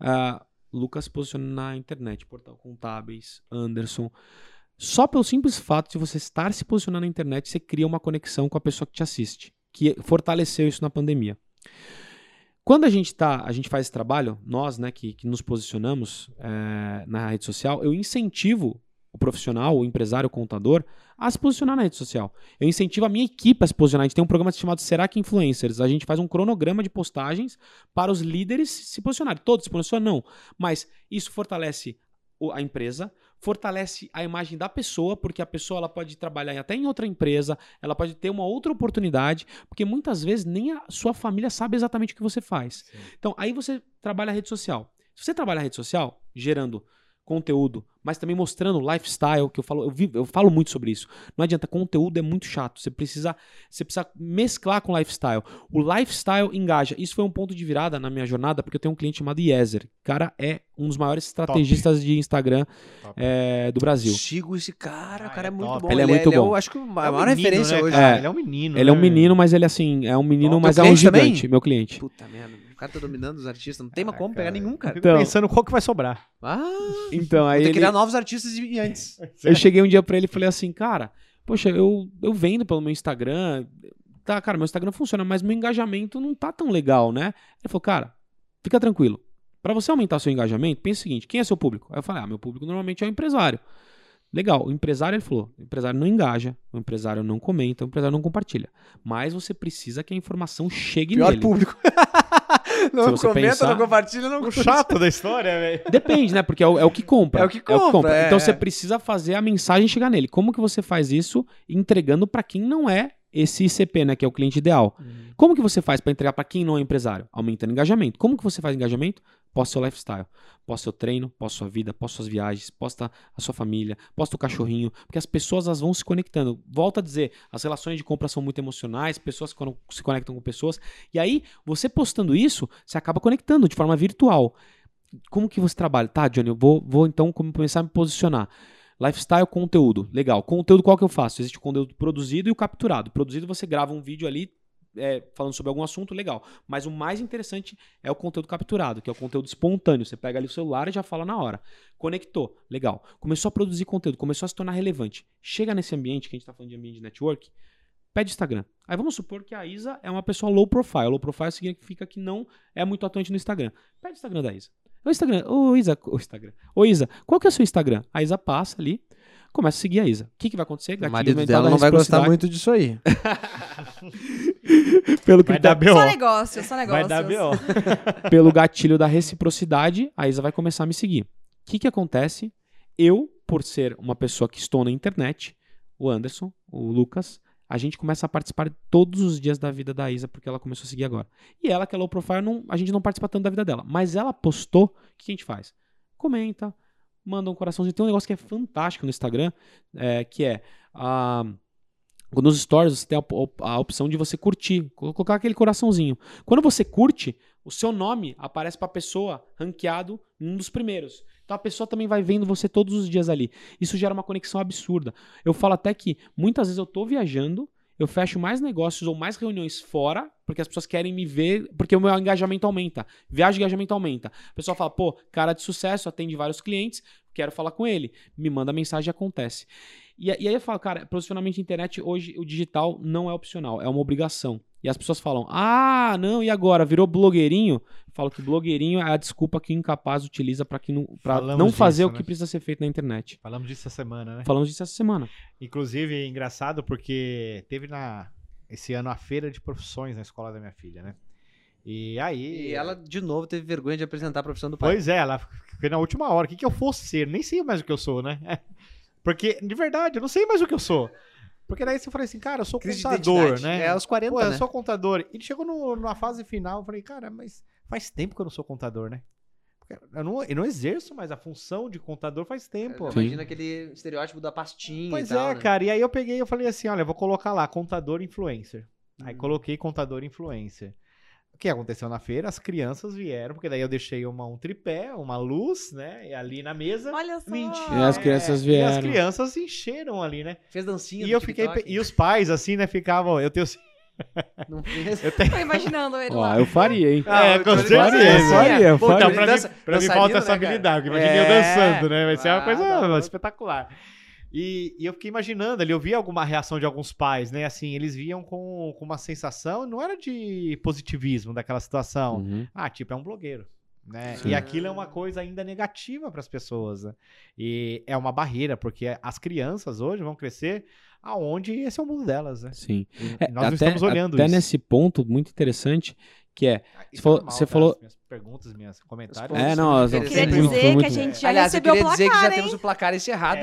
ah, Lucas se posiciona na internet, Portal Contábeis, Anderson. Só pelo simples fato de você estar se posicionando na internet, você cria uma conexão com a pessoa que te assiste, que fortaleceu isso na pandemia. Quando a gente tá, a gente faz esse trabalho, nós, né, que, que nos posicionamos eh, na rede social, eu incentivo o profissional, o empresário, o contador, a se posicionar na rede social. Eu incentivo a minha equipe a se posicionar. A gente tem um programa chamado Será que Influencers? A gente faz um cronograma de postagens para os líderes se posicionarem. Todos se posicionam, não. Mas isso fortalece a empresa, fortalece a imagem da pessoa, porque a pessoa ela pode trabalhar até em outra empresa, ela pode ter uma outra oportunidade, porque muitas vezes nem a sua família sabe exatamente o que você faz. Então, aí você trabalha a rede social. Se você trabalha a rede social, gerando conteúdo, mas também mostrando lifestyle, que eu falo, eu, vi- eu falo muito sobre isso. Não adianta, conteúdo é muito chato. Você precisa, você precisa mesclar com lifestyle. O lifestyle engaja. Isso foi um ponto de virada na minha jornada, porque eu tenho um cliente chamado Yezer. O cara é um dos maiores estrategistas de Instagram Top. é, do Brasil. Sigo esse cara, Ah, o cara é, é muito top. bom. Ele é muito eu bom. acho que a É um maior menino, referência né, hoje. É. Ele é um menino. Ele é um né? menino, mas ele assim, é um menino, mas é um cliente também? gigante, meu cliente. Puta merda, o cara tá dominando os artistas. Não tem mais Ah, como pegar cara. nenhum, Eu cara. Então- pensando qual que vai sobrar. Ah, Então, aí ele, criar novos artistas e antes. eu cheguei um dia pra ele e falei assim, cara, poxa, eu, eu vendo pelo meu Instagram, tá, cara, meu Instagram funciona, mas meu engajamento não tá tão legal, né? Ele falou, cara, fica tranquilo. Pra você aumentar seu engajamento, pensa o seguinte, quem é seu público? Aí eu falei, ah, meu público normalmente é o empresário. Legal, o empresário, ele falou, o empresário não engaja, o empresário não comenta, o empresário não compartilha. Mas você precisa que a informação chegue Pior nele. público. não Se você comenta, pensar- não compartilha, não O chato da história, velho. Depende, né? Porque é o, é o que compra. É o que compra, é, Então é. você precisa fazer a mensagem chegar nele. Como que você faz isso entregando para quem não é esse ICP, né? Que é o cliente ideal. Como que você faz para entregar para quem não é empresário? Aumentando engajamento. Como que você faz engajamento? Posta seu lifestyle. Posta seu treino, posta sua vida, posta suas viagens, posta a sua família, posta o cachorrinho, porque as pessoas elas vão se conectando. Volto a dizer, as relações de compra são muito emocionais, pessoas se con- se conectam com pessoas, e aí você postando isso, você acaba conectando de forma virtual. Como que você trabalha? Tá, Johnny, eu vou, vou então come- começar a me posicionar. Lifestyle, conteúdo. Legal. Conteúdo qual que eu faço? Existe o conteúdo produzido e o capturado. Produzido você grava um vídeo ali é, falando sobre algum assunto, legal. Mas o mais interessante é o conteúdo capturado, que é o conteúdo espontâneo. Você pega ali o celular e já fala na hora. Conectou, legal. Começou a produzir conteúdo, começou a se tornar relevante. Chega nesse ambiente, que a gente está falando de ambiente de network, pede Instagram. Aí vamos supor que a Isa é uma pessoa low profile. Low profile significa que não é muito atuante no Instagram. Pede o Instagram da Isa. O Instagram, ô Isa, o Instagram. Ô Isa, qual que é o seu Instagram? A Isa passa ali, começa a seguir a Isa. O que, que vai acontecer? O marido dela da não vai gostar muito disso aí. Pelo que Vai tá- dar B.O. Só negócio, só negócio. Vai dar B.O. pelo gatilho da reciprocidade, a Isa vai começar a me seguir. O que, que acontece? Eu, por ser uma pessoa que estou na internet, o Anderson, o Lucas, a gente começa a participar todos os dias da vida da Isa, porque ela começou a seguir agora. E ela, que é low profile, não, a gente não participa tanto da vida dela. Mas ela postou, o que a gente faz? Comenta, manda um coraçãozinho. Tem um negócio que é fantástico no Instagram, é, que é a. Nos stories você tem a, a opção de você curtir, colo- colocar aquele coraçãozinho. Quando você curte, o seu nome aparece para a pessoa ranqueado um dos primeiros. Então a pessoa também vai vendo você todos os dias ali. Isso gera uma conexão absurda. Eu falo até que muitas vezes eu tô viajando, eu fecho mais negócios ou mais reuniões fora, porque as pessoas querem me ver, porque o meu engajamento aumenta. Viagem, engajamento aumenta. A pessoa fala, pô, cara de sucesso, atende vários clientes, quero falar com ele. Me manda mensagem acontece. E, e aí eu falo, cara, posicionamento de internet, hoje o digital não é opcional, é uma obrigação. E as pessoas falam, ah, não, e agora? Virou blogueirinho? Eu falo que blogueirinho é a desculpa que o incapaz utiliza para não, pra Falamos não fazer disso, o que né? precisa ser feito na internet. Falamos disso essa semana, né? Falamos disso essa semana. Inclusive, é engraçado porque teve na esse ano a feira de profissões na escola da minha filha, né? E aí. E ela, de novo, teve vergonha de apresentar a profissão do pai. Pois é, ela foi na última hora. O que, que eu fosse ser? Nem sei mais o que eu sou, né? Porque, de verdade, eu não sei mais o que eu sou. Porque daí você falei assim, cara, eu sou Crise contador, né? É aos 40, Pô, eu né? sou contador. E chegou no, na fase final, eu falei, cara, mas faz tempo que eu não sou contador, né? Eu não, eu não exerço mais a função de contador faz tempo. Sim. Imagina aquele estereótipo da pastinha Pois e tal, é, né? cara. E aí eu peguei e eu falei assim, olha, eu vou colocar lá contador influencer. Aí Hum. coloquei contador influencer. O que aconteceu na feira? As crianças vieram, porque daí eu deixei uma, um tripé, uma luz, né? E ali na mesa. Olha só. Mentira. E as crianças E as vieram. criançei encheram ali, né? Fez dancinha E eu fiquei. TikTok? E os pais, assim, né, ficavam. Eu tenho. Não fez? Eu tenho Tô imaginando ele Ó, lá. eu faria, hein? Ah, é, com certeza. dança, faria, eu Pô, faria. Johnny Então, pra mim, dança- pra mim falta essa né, cara? habilidade. porque Imagina eu É. dançando, né? Vai ser uma Ah, coisa tá louco. espetacular. E, e eu fiquei imaginando ali, eu vi alguma reação de alguns pais, né? Assim, eles viam com, com uma sensação, não era de positivismo daquela situação. Uhum. Ah, tipo, é um blogueiro. Né? E aquilo é uma coisa ainda negativa para as pessoas. né? E é uma barreira, porque as crianças hoje vão crescer aonde esse é o mundo delas. Né? Sim. E É, nós não até, estamos olhando até isso. nesse ponto muito interessante que é... Isso falou- é normal, você tá? falou- Minhas perguntas, minhas comentários. É, não, Queria Queria muito, dizer foi que a muito gente já Aliás, eu recebeu o queria dizer que já placar, temos hein? o placar encerrado.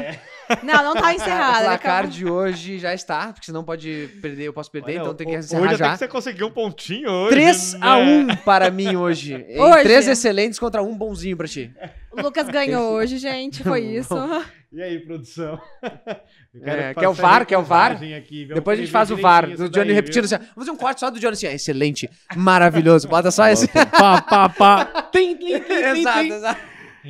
Não, não tá encerrado. o ele placar acabou. de hoje já está, porque senão pode perder, eu posso perder, Olha, então tem que encerrar hoje até já. que você conseguiu um pontinho hoje. 3 né? a 1 para mim hoje. Hoje. Três excelentes contra um bonzinho pra ti. O Lucas ganhou hoje, gente. Foi isso. E aí, produção? É, fazer quer o VAR? Quer o VAR? aqui, Depois a gente faz o VAR. Do Johnny daí, repetindo viu? assim. Vamos fazer um corte só do Johnny assim. Excelente, maravilhoso. Bota só esse. pá, pá, pá. Tim, tim, tim, tim, exato, exato.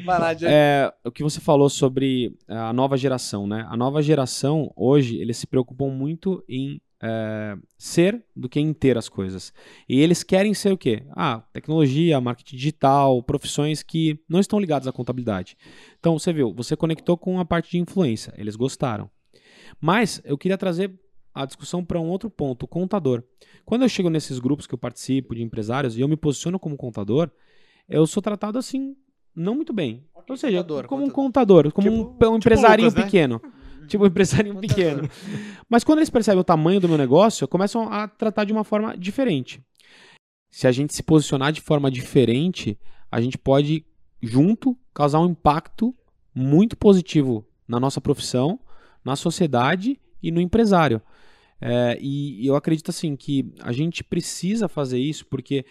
Vai lá, Johnny. É, o que você falou sobre é, a nova geração, né? A nova geração, hoje, eles se preocupam muito em é, ser do que em ter as coisas. E eles querem ser o quê? Ah, tecnologia, marketing digital, profissões que não estão ligadas à contabilidade. Então, você viu, você conectou com a parte de influência, eles gostaram. Mas eu queria trazer a discussão para um outro ponto, o contador. Quando eu chego nesses grupos que eu participo de empresários e eu me posiciono como contador, eu sou tratado assim, não muito bem. Ou seja, contador, como um contador, como Tipo- um, um tipo empresarinho Lucas, né? pequeno. Tipo um empresarinho pequeno. Mas quando eles percebem o tamanho do meu negócio, começam a tratar de uma forma diferente. Se a gente se posicionar de forma diferente, a gente pode, junto, causar um impacto muito positivo na nossa profissão, na sociedade e no empresário. É, e eu acredito assim que a gente precisa fazer isso porque,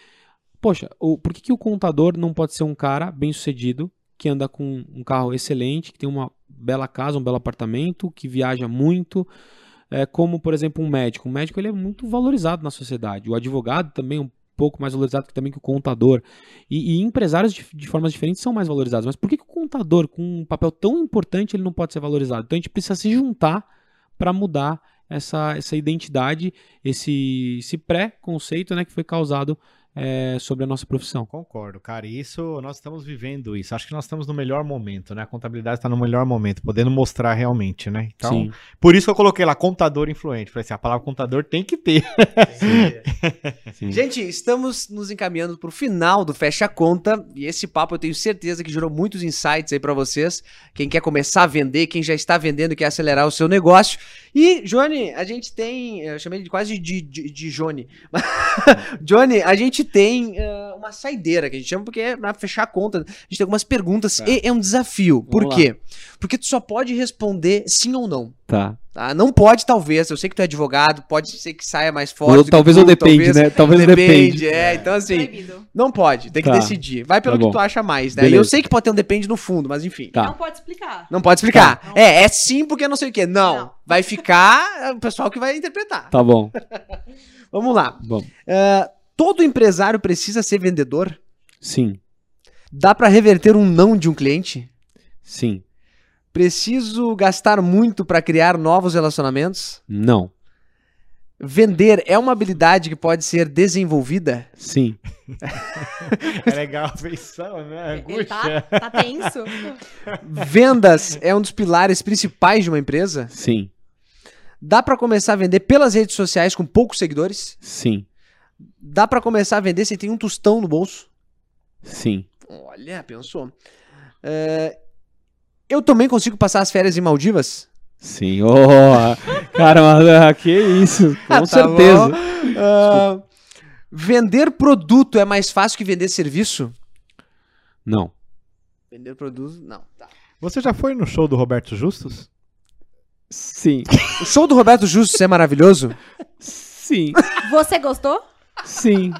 poxa, o, por que, que o contador não pode ser um cara bem sucedido que anda com um carro excelente, que tem uma bela casa, um belo apartamento, que viaja muito, é, como por exemplo um médico. O médico ele é muito valorizado na sociedade. O advogado também é um pouco mais valorizado que também que o contador. E, e empresários de, de formas diferentes são mais valorizados. Mas por que, que o contador, com um papel tão importante, ele não pode ser valorizado? Então a gente precisa se juntar para mudar essa, essa identidade, esse, esse pré-conceito né, que foi causado é, sobre a nossa profissão. Concordo, cara. E isso, nós estamos vivendo isso. Acho que nós estamos no melhor momento, né? A contabilidade está no melhor momento, podendo mostrar realmente, né? Então, Sim. por isso que eu coloquei lá contador influente. Falei assim, a palavra contador tem que ter. Sim. Gente, estamos nos encaminhando pro final do Fecha Conta e esse papo eu tenho certeza que gerou muitos insights aí pra vocês. Quem quer começar a vender, quem já está vendendo e quer acelerar o seu negócio. E, Johnny, a gente tem. Eu chamei ele quase de, de, de Johnny. Johnny, a gente tem eh, uma saideira que a gente chama porque é pra fechar a conta. A gente tem algumas perguntas Tá. e é um desafio. Por Vamos quê? Porque tu só pode responder sim ou não. Tá. Tá? Não pode, talvez. Eu sei que tu é advogado, pode ser que saia mais forte. Ou talvez tu, ou depende, né? Talvez depende. É, então assim, Proibido. não pode, tem que Tá. decidir. Vai pelo Tá que tu acha mais, né? Beleza. E eu sei que pode ter um depende no fundo, mas enfim. Tá. Não pode explicar. Não pode explicar. Tá. É, é sim porque não sei o quê. Não. Não. Vai ficar é o pessoal que vai interpretar. Tá bom. Vamos lá. Bom. É, todo empresário precisa ser vendedor? Sim. Dá pra reverter um não de um cliente? Sim. Preciso gastar muito pra criar novos relacionamentos? Não. Vender é uma habilidade que pode ser desenvolvida? Sim. É legal a feição, né? Ele tá, Angústia. tá tenso. Vendas é um dos pilares principais de uma empresa? Sim. Dá pra começar a vender pelas redes sociais com poucos seguidores? Sim. Dá pra começar a vender sem ter um tostão no bolso? Sim. Olha, pensou. É, eu também consigo passar as férias em Maldivas? Sim. Oh, cara, mas, ah, que isso. Com Tá certeza. Ah, vender produto é mais fácil que vender serviço? Não. Vender produto, não. Tá. Você já foi no show do Roberto Justus? Sim. O show do Roberto Justus é maravilhoso? Sim. Você gostou? Sim.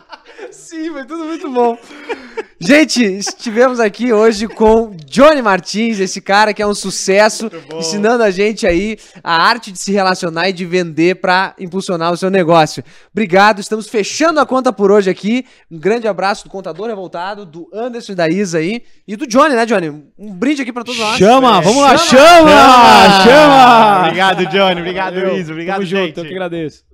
Sim, foi tudo muito bom. Gente, estivemos aqui hoje com Johnny Martins, esse cara que é um sucesso, ensinando a gente aí a arte de se relacionar e de vender para impulsionar o seu negócio. Obrigado, estamos fechando a conta por hoje aqui. Um grande abraço do Contador Revoltado, do Anderson e da Isa aí, e do Johnny, né, Johnny? Um brinde aqui para todos nós. Chama, vamos lá, Chama! chama! Chama! Obrigado, Johnny. Obrigado. Luiz. Obrigado, Tamo gente. junto, eu que agradeço.